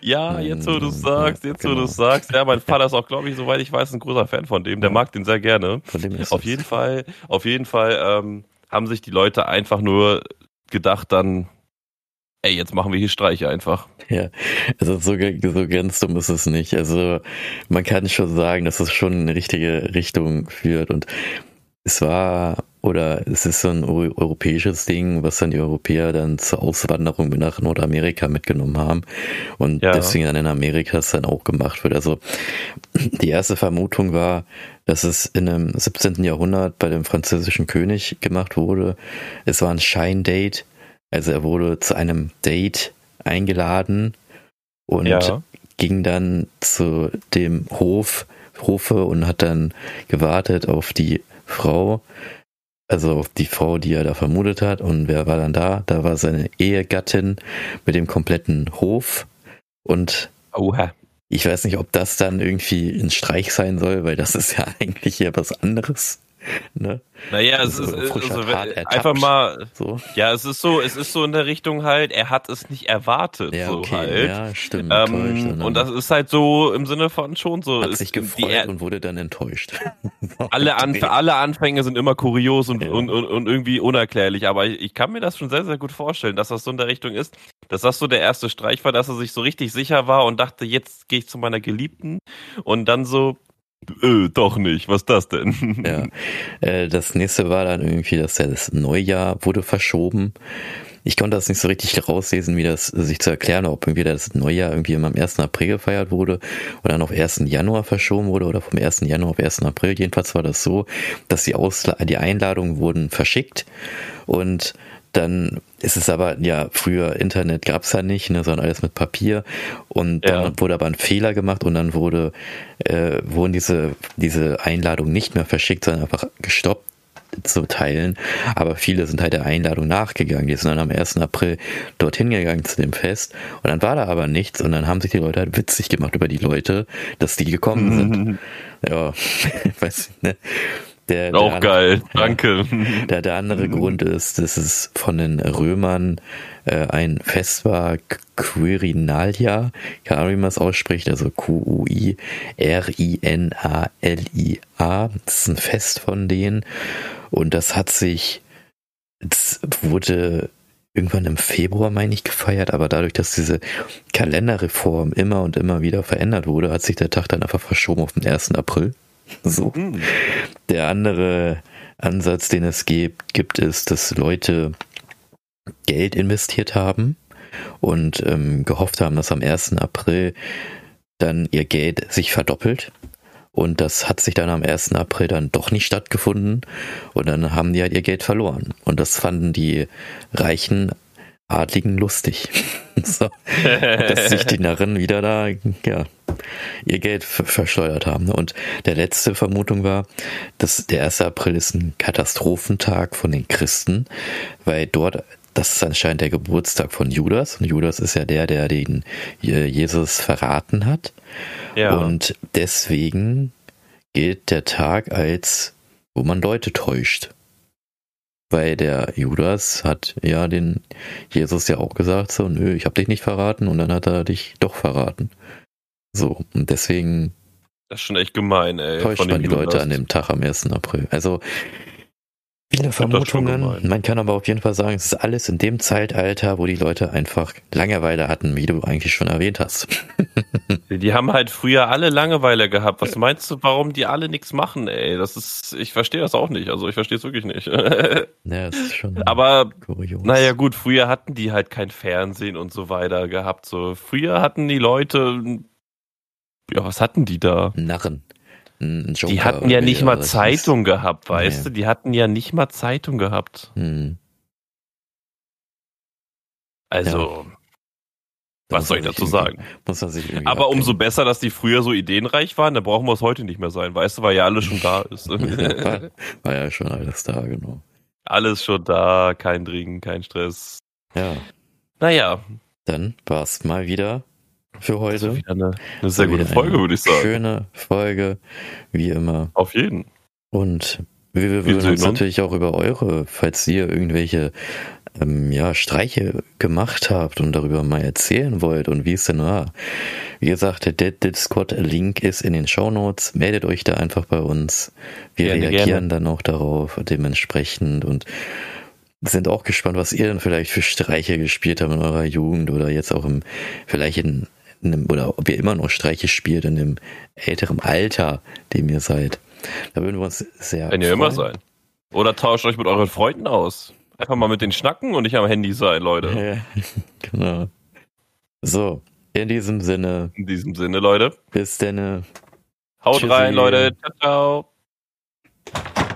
Ja, jetzt wo du sagst, jetzt wo du genau. sagst, ja, mein Vater ist auch, glaube ich, soweit ich weiß, ein großer Fan von dem, der mag den sehr gerne. Von dem ist Auf jeden Fall, auf jeden Fall ähm, haben sich die Leute einfach nur gedacht dann, ey, jetzt machen wir hier Streiche einfach. Ja, also so, so ganz dumm ist es nicht. Also man kann schon sagen, dass es schon in eine richtige Richtung führt und es war oder es ist so ein eu- europäisches Ding, was dann die Europäer dann zur Auswanderung nach Nordamerika mitgenommen haben und Ja. deswegen dann in Amerika es dann auch gemacht wird. Also die erste Vermutung war, dass es in einem 17. Jahrhundert bei dem französischen König gemacht wurde. Es war ein Scheindate, also er wurde zu einem Date eingeladen und Ja. ging dann zu dem Hof, Hofe und hat dann gewartet auf die Frau, also die Frau, die er da vermutet hat. Und wer war dann da? Da war seine Ehegattin mit dem kompletten Hof. Und Oha. ich weiß nicht, ob das dann irgendwie ein Streich sein soll, weil das ist ja eigentlich hier was anderes. Ne? Naja, es Also, ist frischer also, einfach mal, So. ja, es ist so, es ist so in der Richtung halt, er hat es nicht erwartet, Ja, so okay. halt. Ja, stimmt. Ähm, ne? und das ist halt so im Sinne von schon so. hat ist sich die gefreut Er- und wurde dann enttäuscht. alle, Anf alle Anfänge sind immer kurios und, Ja. und, und, und irgendwie unerklärlich, aber ich, ich kann mir das schon sehr, sehr gut vorstellen, dass das so in der Richtung ist, dass das so der erste Streich war, dass er sich so richtig sicher war und dachte, jetzt gehe ich zu meiner Geliebten und dann so, äh, doch nicht, was das denn? Ja. Äh, das nächste war dann irgendwie, dass das Neujahr wurde verschoben. Ich konnte das nicht so richtig rauslesen, wie das sich zu erklären, ob irgendwie das Neujahr irgendwie immer am 1. April gefeiert wurde oder dann auf 1. Januar verschoben wurde oder vom 1. Januar auf 1. April. Jedenfalls war das so, dass die, Ausla die Einladungen wurden verschickt und dann ist es aber, ja, früher Internet gab es ja nicht, ne, sondern alles mit Papier. Und dann Ja. wurde aber ein Fehler gemacht und dann wurde, äh, wurden diese, diese Einladungen nicht mehr verschickt, sondern einfach gestoppt zu teilen. Aber viele sind halt der Einladung nachgegangen. Die sind dann am 1. April dorthin gegangen zu dem Fest. Und dann war da aber nichts. Und dann haben sich die Leute halt witzig gemacht über die Leute, dass die gekommen sind. Ja, weiß ich, ne? Der, der Auch andere- geil, danke. der, der andere Grund ist, dass es von den Römern äh, ein Fest war, Quirinalia, keine Ahnung, wie man es ausspricht, also Q-U-I-R-I-N-A-L-I-A. Das ist ein Fest von denen und das hat sich, das wurde irgendwann im Februar, meine ich, gefeiert, aber dadurch, dass diese Kalenderreform immer und immer wieder verändert wurde, hat sich der Tag dann einfach verschoben auf den 1. April. So. Der andere Ansatz, den es gibt, gibt ist, dass Leute Geld investiert haben und ähm, gehofft haben, dass am 1. April dann ihr Geld sich verdoppelt. Und das hat sich dann am 1. April dann doch nicht stattgefunden. Und dann haben die halt ihr Geld verloren. Und das fanden die reichen Adligen lustig. so, dass sich die Narren wieder da, ja, ihr Geld ver- verschleudert haben. Und der letzte Vermutung war, dass der 1. April ist ein Katastrophentag von den Christen, weil dort, das ist anscheinend der Geburtstag von Judas. Und Judas ist ja der, der den äh, Jesus verraten hat. Ja. Und deswegen gilt der Tag als, wo man Leute täuscht. Weil der Judas hat ja den Jesus ja auch gesagt, so, nö, ich hab dich nicht verraten und dann hat er dich doch verraten. So, und deswegen das ist schon echt gemein, ey. täuscht man die Leute Judas. an dem Tag am 1. April. Also viele Vermutungen. Man kann aber auf jeden Fall sagen, es ist alles in dem Zeitalter, wo die Leute einfach Langeweile hatten, wie du eigentlich schon erwähnt hast. Die haben halt früher alle Langeweile gehabt. Was meinst du, warum die alle nichts machen, ey? Das ist, ich verstehe das auch nicht. Also ich verstehe es wirklich nicht. Ja, das ist schon Aber kurios. naja, gut, früher hatten die halt kein Fernsehen und so weiter gehabt. So früher hatten die Leute, ja, was hatten die da? Narren. Joker Die hatten ja nicht mal. Zeitung gehabt, weißt Nee. du? Die hatten ja nicht mal Zeitung gehabt. Hm. Also, Da was soll ich dazu sagen? Muss man sich irgendwie Aber umso ablenken. besser, dass die früher so ideenreich waren, da brauchen wir es heute nicht mehr sein, weißt du, weil ja alles schon da ist. war, war ja schon alles da, genau. alles schon da, kein Trinken, kein Stress. Ja, Naja, dann war's mal wieder für heute. wieder eine, eine sehr gute Folge, würde ich sagen. Schöne Folge, wie immer. Auf jeden. Und wir, wir würden uns natürlich auch über eure, falls ihr irgendwelche ähm, ja, Streiche gemacht habt und darüber mal erzählen wollt und wie es denn war. Wie gesagt, der Discord-Link ist in den Shownotes. Meldet euch da einfach bei uns. Wir Gerne, reagieren dann auch darauf dementsprechend und sind auch gespannt, was ihr denn vielleicht für Streiche gespielt habt in eurer Jugend oder jetzt auch im, vielleicht in einem, oder ob ihr immer noch Streiche spielt in dem älteren Alter, dem ihr seid. Da würden wir uns sehr Wenn ihr immer freuen. sein. Oder tauscht euch mit euren Freunden aus. Einfach mal mit den schnacken und nicht am Handy sein, Leute. Genau. So, in diesem Sinne, In diesem Sinne, Leute. bis denn. Haut Tschüssi. rein, Leute. Ciao, ciao.